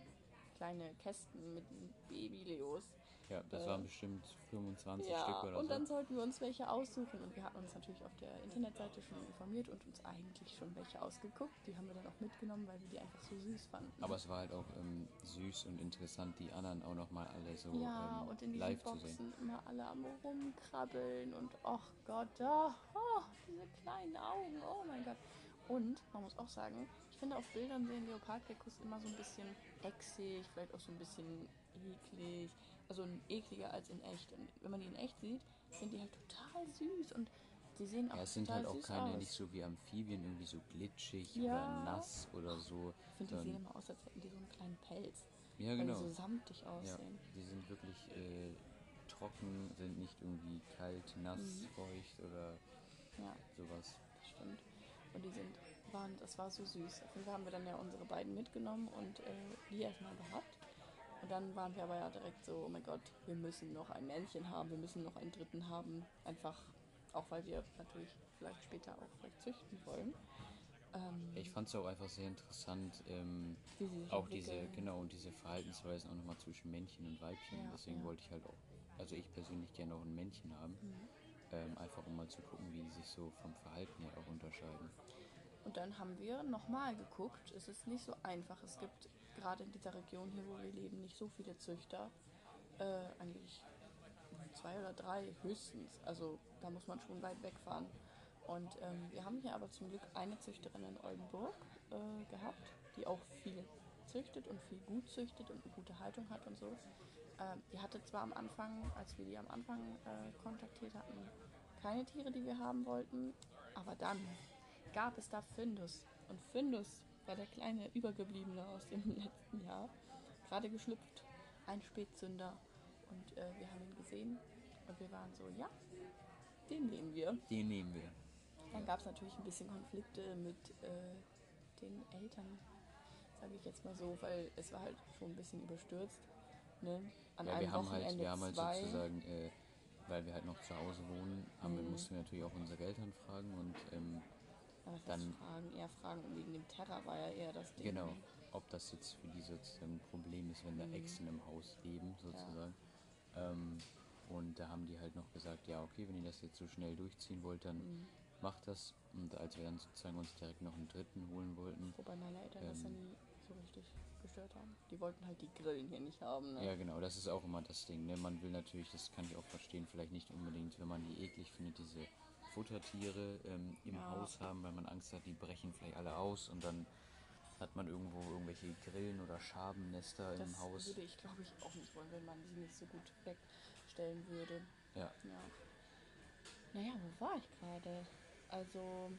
kleine Kästen mit Baby-Leos. Ja, das Äh, waren bestimmt 25 Ja, Stück oder und so. dann sollten wir uns welche aussuchen. Und wir hatten uns natürlich auf der Internetseite schon informiert und uns eigentlich schon welche ausgeguckt. Die haben wir dann auch mitgenommen, weil wir die einfach so süß fanden. Aber es war halt auch ähm, süß und interessant, die anderen auch nochmal alle so ja, ähm, und in diesen live zu Boxen sehen. immer alle am rumkrabbeln und ach Gott, da, oh, diese kleinen Augen, oh mein Gott. Und man muss auch sagen, ich finde auf Bildern sehen Leopardgeckos immer so ein bisschen exig, vielleicht auch so ein bisschen eklig. Also ekliger als in echt. Und wenn man die in echt sieht, sind die halt total süß und die sehen auch Ja, es sind halt auch keine, aus. nicht so wie Amphibien, irgendwie so glitschig Ja. oder nass oder so. Ich finde, die sehen immer aus, als hätten die so einen kleinen Pelz. ja, weil genau. die so samtig Ja, aussehen. die sind wirklich äh, trocken, sind nicht irgendwie kalt, nass, Mhm. feucht oder Ja, sowas. das stimmt. Und die sind, waren, das war so süß. Auf jeden Fall haben wir dann ja unsere beiden mitgenommen und äh, die erstmal gehabt. Und dann waren wir aber ja direkt so, oh mein Gott, wir müssen noch ein Männchen haben, wir müssen noch einen dritten haben. Einfach, auch weil wir natürlich vielleicht später auch vielleicht züchten wollen. Ähm, Ich fand es auch einfach sehr interessant, ähm, sich auch diese, genau, und diese Verhaltensweisen auch nochmal zwischen Männchen und Weibchen. Ja, Deswegen ja. wollte ich halt auch, also ich persönlich gerne auch ein Männchen haben. Mhm. Ähm, einfach um mal zu gucken, wie die sich so vom Verhalten her auch unterscheiden. Und dann haben wir nochmal geguckt. Es ist nicht so einfach. Es gibt gerade in dieser Region hier, wo wir leben, nicht so viele Züchter. Äh, eigentlich zwei oder drei höchstens. Also da muss man schon weit wegfahren. Und ähm, wir haben hier aber zum Glück eine Züchterin in Oldenburg äh, gehabt, die auch viel züchtet und viel gut züchtet und eine gute Haltung hat und so. Ähm, die hatte zwar am Anfang, als wir die am Anfang äh, kontaktiert hatten, keine Tiere, die wir haben wollten, aber dann gab es da Findus. Und Findus war der kleine Übergebliebene aus dem letzten Jahr, gerade geschlüpft, ein Spätzünder. Und äh, wir haben ihn gesehen und wir waren so, ja, den nehmen wir. Den nehmen wir. Dann gab es natürlich ein bisschen Konflikte mit äh, den Eltern, sage ich jetzt mal so, weil es war halt schon ein bisschen überstürzt. Ne? An Ja, einem wir haben halt, Wochenende wir haben halt zwei. sozusagen, äh, weil wir halt noch zu Hause wohnen, haben wir, Mhm. mussten wir natürlich auch unsere Eltern fragen und ähm, Aber dann- Fragen, eher Fragen wegen dem Terror war ja eher das Ding. genau, ob das jetzt für die sozusagen ein Problem ist, wenn da Mhm. Echsen im Haus leben sozusagen. Ähm, und da haben die halt noch gesagt, ja okay, wenn ihr das jetzt so schnell durchziehen wollt, dann Mhm. macht das. Und als wir dann sozusagen uns direkt noch einen dritten holen wollten, Wobei meine Eltern das ja Ähm. nie so richtig gestört haben. Die wollten halt die Grillen hier nicht haben. Ne? Ja, genau, das ist auch immer das Ding. Ne? Man will natürlich, das kann ich auch verstehen, vielleicht nicht unbedingt, wenn man die eklig findet, diese Futtertiere ähm, im Ja. Haus haben, weil man Angst hat, die brechen vielleicht alle aus und dann hat man irgendwo irgendwelche Grillen oder Schabennester das im Haus. würde ich, glaube ich, auch nicht wollen, wenn man sie nicht so gut wegstellen würde. Ja, Ja. Naja, wo war ich gerade? Also,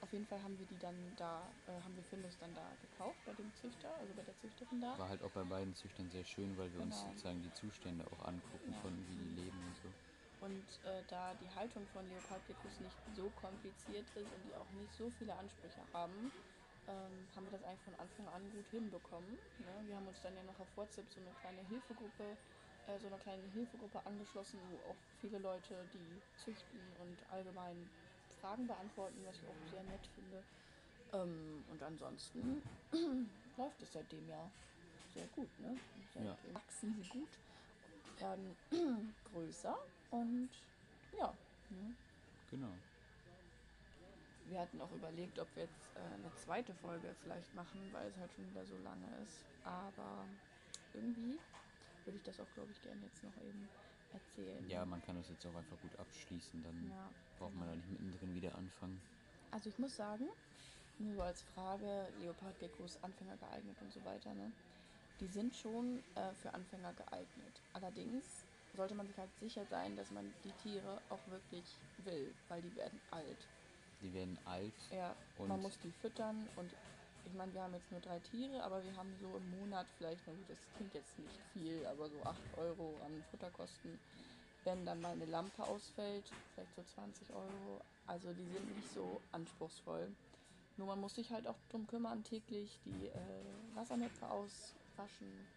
auf jeden Fall haben wir die dann da, äh, haben wir Findus dann da gekauft bei dem Züchter, also bei der Züchterin da. war halt auch bei beiden Züchtern sehr schön, weil wir uns Genau. sozusagen die Zustände auch angucken Ja. konnten, wie die leben und so. Und äh, da die Haltung von Leopardgeckos nicht so kompliziert ist und die auch nicht so viele Ansprüche haben, ähm, haben wir das eigentlich von Anfang an gut hinbekommen. Ne? Wir haben uns dann ja noch auf WhatsApp so eine kleine Hilfegruppe, äh, so eine kleine Hilfegruppe angeschlossen, wo auch viele Leute, die züchten und allgemein Fragen beantworten, was ich auch sehr nett finde. Ähm, und ansonsten läuft es seitdem ja sehr gut. Ne? Ja. Seitdem wachsen sie gut, werden größer und ja. Ne? Genau. Wir hatten auch überlegt, ob wir jetzt äh, eine zweite Folge vielleicht machen, weil es halt schon wieder so lange ist. Aber irgendwie würde ich das auch, glaube ich, gerne jetzt noch eben erzählen. Ja, man kann das jetzt auch einfach gut abschließen, dann Ja, braucht man da nicht mittendrin wieder anfangen. Also ich muss sagen, nur so als Frage, Leopardgeckos Anfänger geeignet und so weiter, ne? Die sind schon äh, für Anfänger geeignet. Allerdings sollte man sich halt sicher sein, dass man die Tiere auch wirklich will, weil die werden alt. Die werden alt. Ja, Und- man muss die füttern und ich meine, wir haben jetzt nur drei Tiere, aber wir haben so im Monat vielleicht, na gut, das klingt jetzt nicht viel, aber so 8 Euro an Futterkosten. Wenn dann mal eine Lampe ausfällt, vielleicht so 20 Euro. Also die sind nicht so anspruchsvoll. Nur man muss sich halt auch drum kümmern, täglich die äh, Wassernäpfe auswaschen.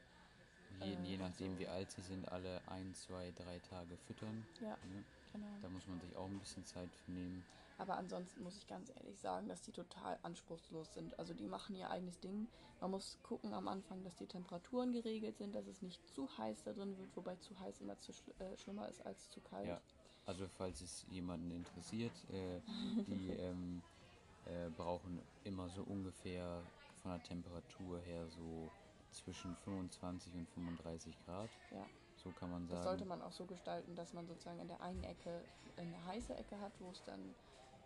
Je, Äh, je nachdem, wie alt sie sind, alle ein, zwei, drei Tage füttern. Ja, Ne? genau. Da muss man sich auch ein bisschen Zeit für nehmen. Aber ansonsten muss ich ganz ehrlich sagen, dass die total anspruchslos sind. Also die machen ihr eigenes Ding. Man muss gucken am Anfang, dass die Temperaturen geregelt sind, dass es nicht zu heiß da drin wird, wobei zu heiß immer zu schl äh, schlimmer ist als zu kalt. Ja. Also falls es jemanden interessiert, äh, die ähm, äh, brauchen immer so ungefähr von der Temperatur her so zwischen 25 und 35 Grad. Ja. So kann man Das sagen. sollte man auch so gestalten, dass man sozusagen in der einen Ecke eine heiße Ecke hat, wo es dann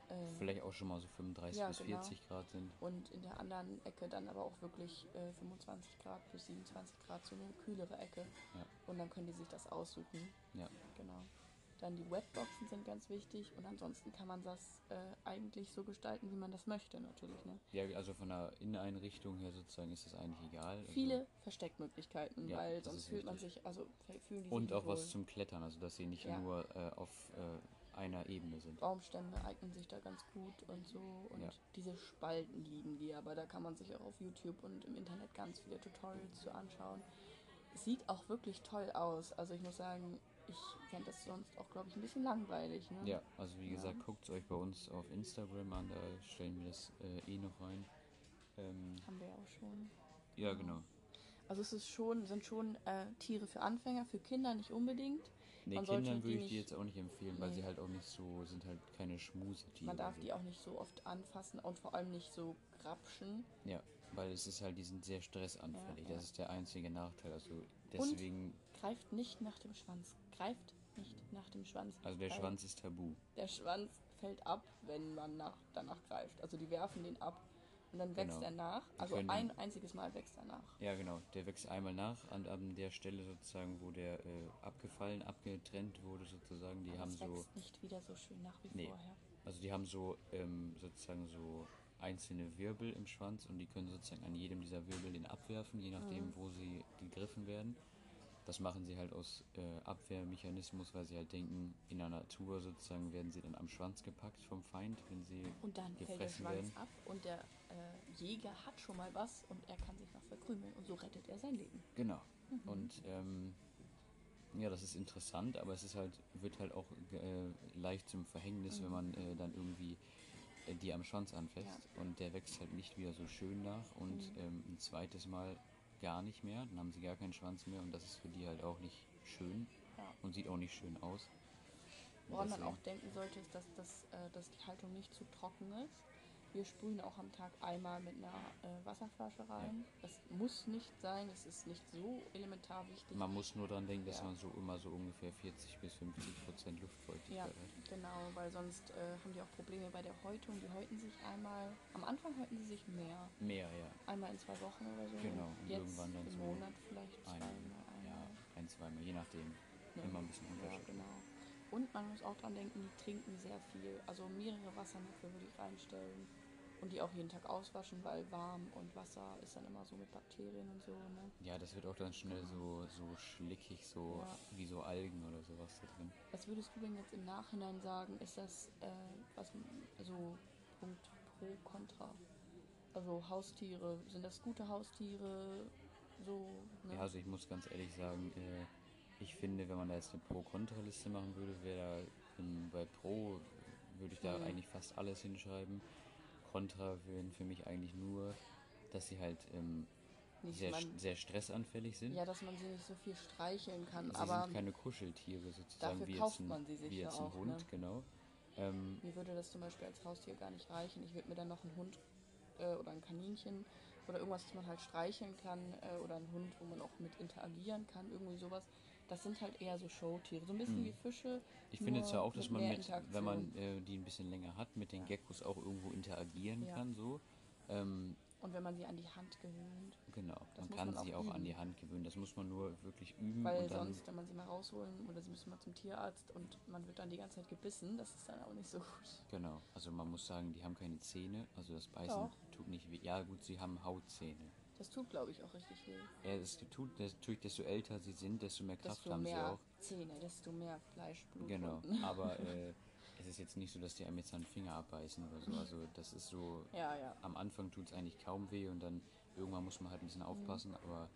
äh, Vielleicht auch schon mal so 35 Ja, bis genau. 40 Grad sind. und in der anderen Ecke dann aber auch wirklich äh, 25 Grad bis 27 Grad, so eine kühlere Ecke. Ja. Und dann können die sich das aussuchen. Ja. Genau. Dann die Wetboxen sind ganz wichtig und ansonsten kann man das äh, eigentlich so gestalten, wie man das möchte, natürlich. Ne? Ja, also von der Inneneinrichtung her sozusagen ist das eigentlich egal. Also Viele Versteckmöglichkeiten, Ja, weil sonst fühlt man sich, also fühlen die Und auch nicht was wohl. zum Klettern, also dass sie nicht Ja. nur äh, auf äh, einer Ebene sind. Baumstämme eignen sich da ganz gut und so. Und Ja. diese Spalten lieben die, aber da kann man sich auch auf YouTube und im Internet ganz viele Tutorials zu anschauen. Sieht auch wirklich toll aus. Also ich muss sagen, ich fände das sonst auch, glaube ich, ein bisschen langweilig. Ne? Ja, also wie Ja. gesagt, guckt es euch bei uns auf Instagram an, da stellen wir das äh, eh noch rein. Ähm, Haben wir ja auch schon. ja, genau. Also es ist schon, sind schon äh, Tiere für Anfänger, für Kinder nicht unbedingt. Nee, Man Kindern würde ich die jetzt auch nicht empfehlen, weil Nee. sie halt auch nicht so, sind halt keine Schmusetiere. Man darf so. die auch nicht so oft anfassen und vor allem nicht so grapschen. Ja, weil es ist halt, die sind sehr stressanfällig. Ja, ja. Das ist der einzige Nachteil. Also deswegen, Greift nicht nach dem Schwanz. Greift nicht nach dem Schwanz. also der Weil Schwanz ist tabu. Der Schwanz fällt ab, wenn man nach, danach greift. Also die werfen den ab und dann wächst Genau. er nach. Also können- ein einziges Mal wächst er nach. Ja, genau. Der wächst einmal nach an, an der Stelle sozusagen, wo der äh, abgefallen, abgetrennt wurde sozusagen. Die Aber haben es so, wächst nicht wieder so schön nach wie Nee. vorher. also die haben so ähm, sozusagen so einzelne Wirbel im Schwanz und die können sozusagen an jedem dieser Wirbel den abwerfen, je nachdem, Mhm. wo sie gegriffen werden. Das machen sie halt aus äh, Abwehrmechanismus, weil sie halt denken, in der Natur sozusagen werden sie dann am Schwanz gepackt vom Feind, wenn sie Und dann fällt der Schwanz werden. ab und der äh, Jäger hat schon mal was und er kann sich noch verkrümeln und so rettet er sein Leben. Genau. Mhm. Und ähm, ja, das ist interessant, aber es ist halt, wird halt auch äh, leicht zum Verhängnis, Mhm. wenn man äh, dann irgendwie äh, die am Schwanz anfasst und der wächst halt nicht wieder so schön nach und Mhm. ähm, ein zweites Mal gar nicht mehr, dann haben sie gar keinen Schwanz mehr und das ist für die halt auch nicht schön Ja. und sieht auch nicht schön aus. Woran man auch denken sollte, ist, dass, das, äh, dass die Haltung nicht zu trocken ist. Wir sprühen auch am Tag einmal mit einer äh, Wasserflasche rein. Das muss nicht sein, es ist nicht so elementar wichtig. Man muss nur dran denken, dass Ja. man so immer so ungefähr 40 bis 50 Prozent Ja, Luftfeuchtigkeit hat. genau, weil sonst äh, haben die auch Probleme bei der Häutung. Die häuten sich einmal, am Anfang häuten sie sich mehr, Mehr, ja. einmal in zwei Wochen oder so. Genau, und Jetzt irgendwann dann im so Monat vielleicht Ein, zweimal, ja, einmal. ein, zweimal, je nachdem. Ne? Immer ein bisschen Ja, Unterschied. genau. Und man muss auch dran denken, die trinken sehr viel. Also mehrere Wassernäpfe würde ich reinstellen. Und die auch jeden Tag auswaschen, weil warm und Wasser ist dann immer so mit Bakterien und so. Ne? Ja, das wird auch dann schnell so, so schlickig, so Ja. wie so Algen oder sowas da drin. Was würdest du denn jetzt im Nachhinein sagen? Ist das äh, was so Punkt pro Contra? Also Haustiere, sind das gute Haustiere? So, ne? Ja, also ich muss ganz ehrlich sagen, äh, ich finde, wenn man da jetzt eine Pro-Kontra-Liste machen würde, wäre da bei Pro würde ich da Mhm. eigentlich fast alles hinschreiben. Contra wären für mich eigentlich nur, dass sie halt ähm, sehr, man, sehr stressanfällig sind. ja, dass man sie nicht so viel streicheln kann. sie aber sind keine Kuscheltiere sozusagen, dafür wie kauft jetzt ein, man sie sich wie ja jetzt ein auch, Hund, ne? genau. Ähm, Mir würde das zum Beispiel als Haustier gar nicht reichen. Ich würde mir dann noch einen Hund äh, oder ein Kaninchen oder irgendwas, das man halt streicheln kann äh, oder einen Hund, wo man auch mit interagieren kann, irgendwie sowas. Das sind halt eher so Showtiere, so ein bisschen Hm. wie Fische. Ich finde nur zwar auch, dass man mit, wenn man äh, die ein bisschen länger hat, mit den Geckos auch irgendwo interagieren Ja. kann, so. Ähm, Und wenn man sie an die Hand gewöhnt. genau, Das man kann man auch sie auch an üben. die Hand gewöhnen. Das muss man nur wirklich üben Weil und dann. sonst, wenn man sie mal rausholen oder sie müssen mal zum Tierarzt und man wird dann die ganze Zeit gebissen, das ist dann auch nicht so gut. Genau, also man muss sagen, die haben keine Zähne, also das Beißen Doch. tut nicht weh. Ja, gut, sie haben Hautzähne. Das tut, glaube ich, auch richtig weh. Ja, es tut natürlich, desto älter sie sind, desto mehr Kraft Desto haben sie mehr auch. Zähne, desto mehr Fleisch, Blut. Genau, aber äh, es ist jetzt nicht so, dass die einem jetzt den Finger abbeißen oder so. Also das ist so, Ja, ja. am Anfang tut es eigentlich kaum weh und dann irgendwann muss man halt ein bisschen aufpassen, aber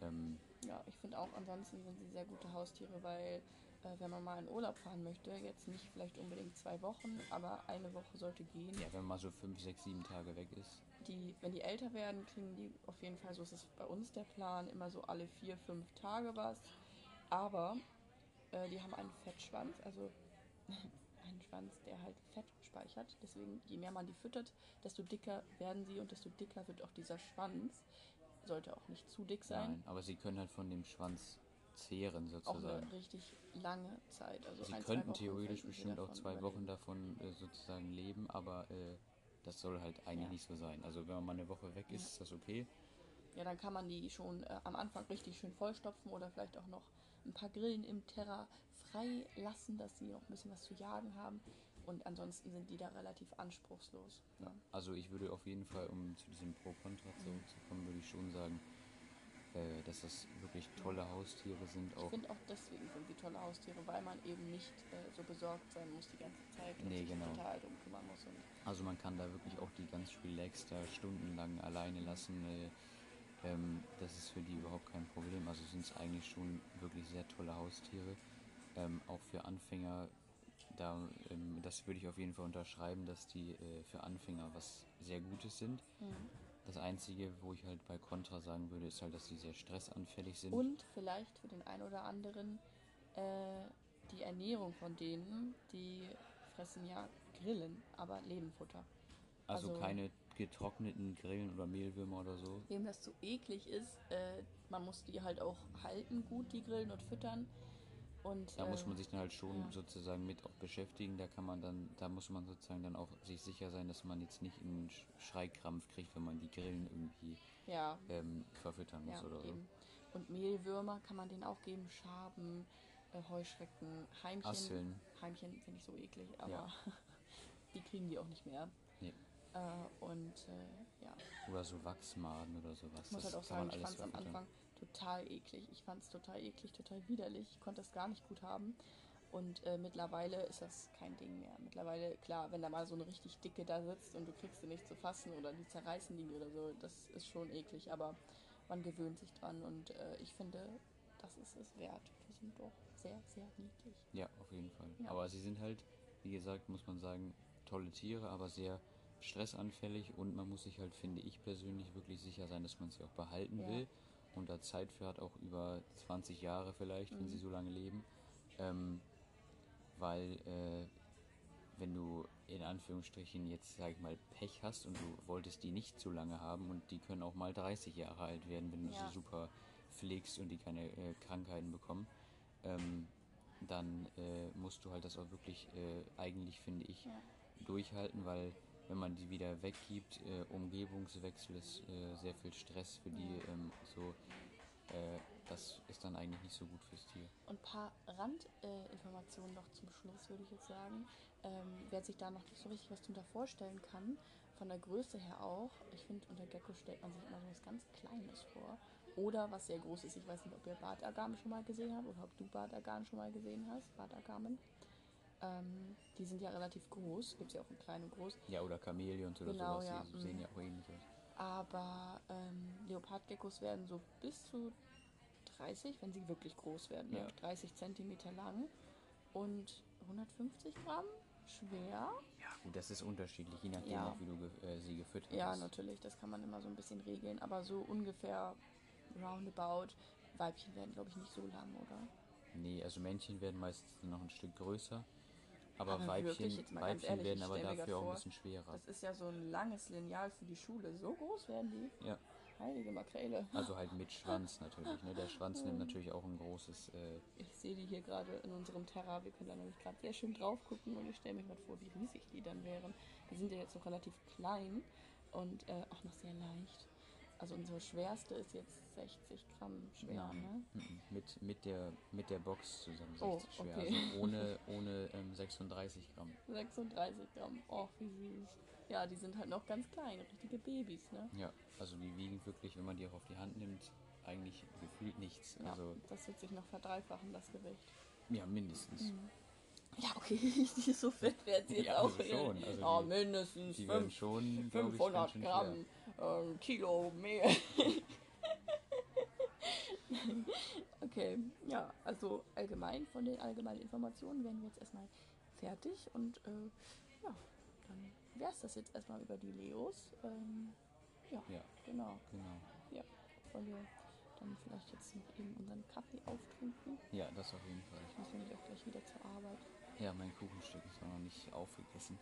ähm, Ja, ich finde auch ansonsten sind sie sehr gute Haustiere, weil äh, wenn man mal in Urlaub fahren möchte, jetzt nicht vielleicht unbedingt zwei Wochen, aber eine Woche sollte gehen. ja, wenn man mal so fünf, sechs, sieben Tage weg ist, Die, wenn die älter werden, kriegen die auf jeden Fall, so ist es bei uns der Plan, immer so alle vier, fünf Tage was. Aber äh, die haben einen Fettschwanz, also einen Schwanz, der halt Fett speichert. Deswegen, je mehr man die füttert, desto dicker werden sie und desto dicker wird auch dieser Schwanz. Sollte auch nicht zu dick sein. nein, aber sie können halt von dem Schwanz zehren auch sozusagen. eine richtig lange Zeit. Also Sie ein, könnten theoretisch bestimmt auch zwei Wochen davon äh, sozusagen leben, aber äh, das soll halt eigentlich Ja. nicht so sein. Also wenn man mal eine Woche weg ist, Ja. ist das okay. Ja, dann kann man die schon äh, am Anfang richtig schön vollstopfen oder vielleicht auch noch ein paar Grillen im Terra frei lassen, dass sie noch ein bisschen was zu jagen haben. Und ansonsten sind die da relativ anspruchslos. ne? Ja. Also ich würde auf jeden Fall, um zu diesem Pro-Contra zurückzukommen, würde ich schon sagen, dass das wirklich tolle Haustiere sind. Ich Auch finde auch deswegen sind sie tolle Haustiere, weil man eben nicht äh, so besorgt sein muss die ganze Zeit und Nee, sich genau. total drum kümmern muss. Also man kann da wirklich auch die ganz relaxed da stundenlang alleine lassen. Äh, ähm, das ist für die überhaupt kein Problem. Also sind es eigentlich schon wirklich sehr tolle Haustiere. Ähm, auch für Anfänger, da, ähm, das würde ich auf jeden Fall unterschreiben, dass die äh, für Anfänger was sehr Gutes sind. Das Einzige, wo ich halt bei Contra sagen würde, ist halt, dass die sehr stressanfällig sind. Und vielleicht für den einen oder anderen äh, die Ernährung von denen, die fressen ja Grillen, aber Lebenfutter. also, also- keine getrockneten Grillen oder Mehlwürmer oder so. Wem das zu eklig ist, äh, man muss die halt auch halten, gut die Grillen und füttern. Und, Da muss äh, man sich dann halt schon ja. sozusagen mit auch beschäftigen. Da kann man dann, da muss man sozusagen dann auch sich sicher sein, dass man jetzt nicht einen Sch- Schreikrampf kriegt, wenn man die Grillen irgendwie ja, ähm, verfüttern muss ja, oder so. eben. Und Mehlwürmer kann man denen auch geben, Schaben, äh, Heuschrecken, Heimchen. Asseln. Heimchen finde ich so eklig, aber die kriegen die auch nicht mehr. Nee. Äh, und äh, ja, Oder so Wachsmaden oder sowas. ich muss das halt auch sagen, ich fand es am. Anfang total eklig. Ich fand es total eklig, total widerlich. Ich konnte es gar nicht gut haben. Und äh, mittlerweile ist das kein Ding mehr. Mittlerweile, klar, wenn da mal so eine richtig dicke da sitzt und du kriegst sie nicht zu fassen oder die zerreißen die oder so, das ist schon eklig, aber man gewöhnt sich dran und äh, ich finde, das ist es wert. Die sind doch sehr, sehr niedlich. Ja, auf jeden Fall. Ja. Aber sie sind halt, wie gesagt, muss man sagen, tolle Tiere, aber sehr stressanfällig und man muss sich halt, finde ich persönlich, wirklich sicher sein, dass man sie auch behalten Ja. will und da Zeit für hat, auch über 20 Jahre vielleicht, wenn Mhm. sie so lange leben. Ähm, weil äh, wenn du in Anführungsstrichen jetzt, sag ich mal, Pech hast und du wolltest die nicht so lange haben und die können auch mal 30 Jahre alt werden, wenn du Ja. sie super pflegst und die keine äh, Krankheiten bekommen, ähm, dann äh, musst du halt das auch wirklich äh, eigentlich, finde ich, Ja. durchhalten, weil wenn man die wieder weggibt, äh, Umgebungswechsel ist äh, sehr viel Stress für die, ähm, so, äh, das ist dann eigentlich nicht so gut fürs Tier. Und ein paar Randinformationen Informationen noch zum Schluss, würde ich jetzt sagen. Ähm, wer sich da noch nicht so richtig was drunter vorstellen kann, von der Größe her auch, ich finde, unter Gecko stellt man sich immer so was ganz Kleines vor. Oder was sehr groß ist, ich weiß nicht, ob ihr Bartagamen schon mal gesehen habt oder ob du Bartagamen schon mal gesehen hast, Bartagamen. Ähm, die sind ja relativ groß, gibt es ja auch in klein und groß. Ja, oder Chamäleons oder Genau, sowas, ja, die sehen mhm. ja auch ähnlich aus. Aber ähm, Leopardgeckos werden so bis zu 30, wenn sie wirklich groß werden, ne? Ja. 30 Zentimeter lang und 150 Gramm schwer. Ja, gut, das ist unterschiedlich, je nachdem, Ja. wie du äh, sie gefüttert Ja, hast. natürlich, das kann man immer so ein bisschen regeln, aber so ungefähr roundabout. Weibchen werden, glaube ich, nicht so lang, oder? Nee, also Männchen werden meistens noch ein Stück größer, aber, Aber Weibchen, wirklich, mal Weibchen ehrlich, werden aber dafür auch ein bisschen schwerer. Das ist ja so ein langes Lineal für die Schule. So groß werden die. Ja, Heilige Makrele. also halt mit Schwanz natürlich. Ne? Der Schwanz nimmt natürlich auch ein großes, äh, Ich sehe die hier gerade in unserem Terra. Wir können da nämlich gerade sehr schön drauf gucken und ich stelle mir gerade vor, wie riesig die dann wären. Die sind ja jetzt noch relativ klein und äh, auch noch sehr leicht. Also unsere schwerste ist jetzt 60 Gramm schwer, Nein. ne? mhm, mit, mit, der, mit der Box zusammen 60 Oh, schwer. okay. Also ohne, ohne ähm, 36 Gramm. 36 Gramm. Oh, wie süß. Ja, die sind halt noch ganz klein, richtige Babys, ne? Ja, also die wiegen wirklich, wenn man die auch auf die Hand nimmt, eigentlich gefühlt nichts. Ja, Also das wird sich noch verdreifachen, das Gewicht. ja, mindestens. Ja, okay, die so fett werden sie jetzt Ja, auch also schon. Also ja, die- mindestens Die werden fünf, schon, glaube ich, ganz 500 schön Gramm, äh, Kilo mehr. okay, ja, also allgemein von den allgemeinen Informationen werden wir jetzt erstmal fertig und äh, ja, dann wäre es das jetzt erstmal über die Leos. Ähm, ja, Ja, genau. genau. Wollen wir dann vielleicht jetzt noch eben unseren Kaffee auftrinken? Ja, das auf jeden Fall. Ich muss nämlich auch gleich wieder zur Arbeit. Ja, mein Kuchenstück ist noch nicht aufgegessen.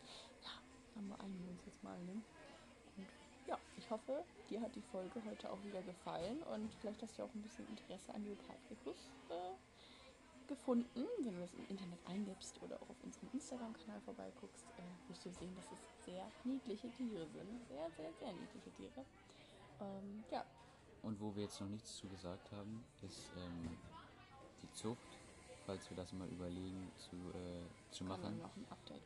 Dann beeilen wir uns jetzt mal, ne? Ja, ich hoffe, dir hat die Folge heute auch wieder gefallen und vielleicht hast du auch ein bisschen Interesse an Leopardgekuss äh, gefunden. Wenn du das im Internet eingibst oder auch auf unserem Instagram-Kanal vorbeiguckst, äh, wirst du sehen, dass es sehr niedliche Tiere sind. Sehr, sehr, sehr niedliche Tiere. Ähm, ja. Und wo wir jetzt noch nichts zu gesagt haben, ist ähm, die Zucht, falls wir das mal überlegen zu, äh, zu machen.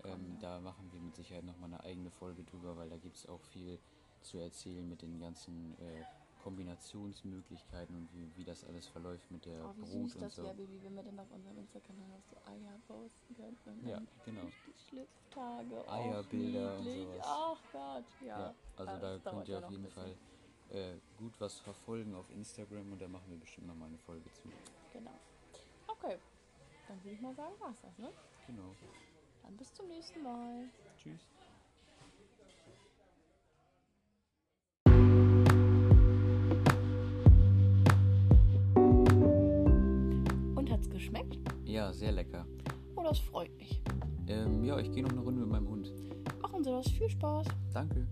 Ähm, da machen wir mit Sicherheit nochmal eine eigene Folge drüber, weil da gibt es auch viel zu erzählen mit den ganzen äh, Kombinationsmöglichkeiten und wie, wie das alles verläuft mit der Oh, wie Brut süß und das so. wäre, Baby, wenn wir dann auf unserem Instagram-Kanal auch so Eier posten könnten. Ja, genau. Die Schlüpftage. Eierbilder und sowas. Ach Gott, ja. Ja, also da könnt ihr auf noch jeden. Fall äh, gut was verfolgen auf Instagram und da machen wir bestimmt nochmal eine Folge zu. Genau. Okay, dann würde ich mal sagen, war's das, ne? Genau. Dann bis zum nächsten Mal. Tschüss. Ja, sehr lecker. Oh, das freut mich. Ähm, ja, ich gehe noch eine Runde mit meinem Hund. Machen Sie das. Viel Spaß. Danke.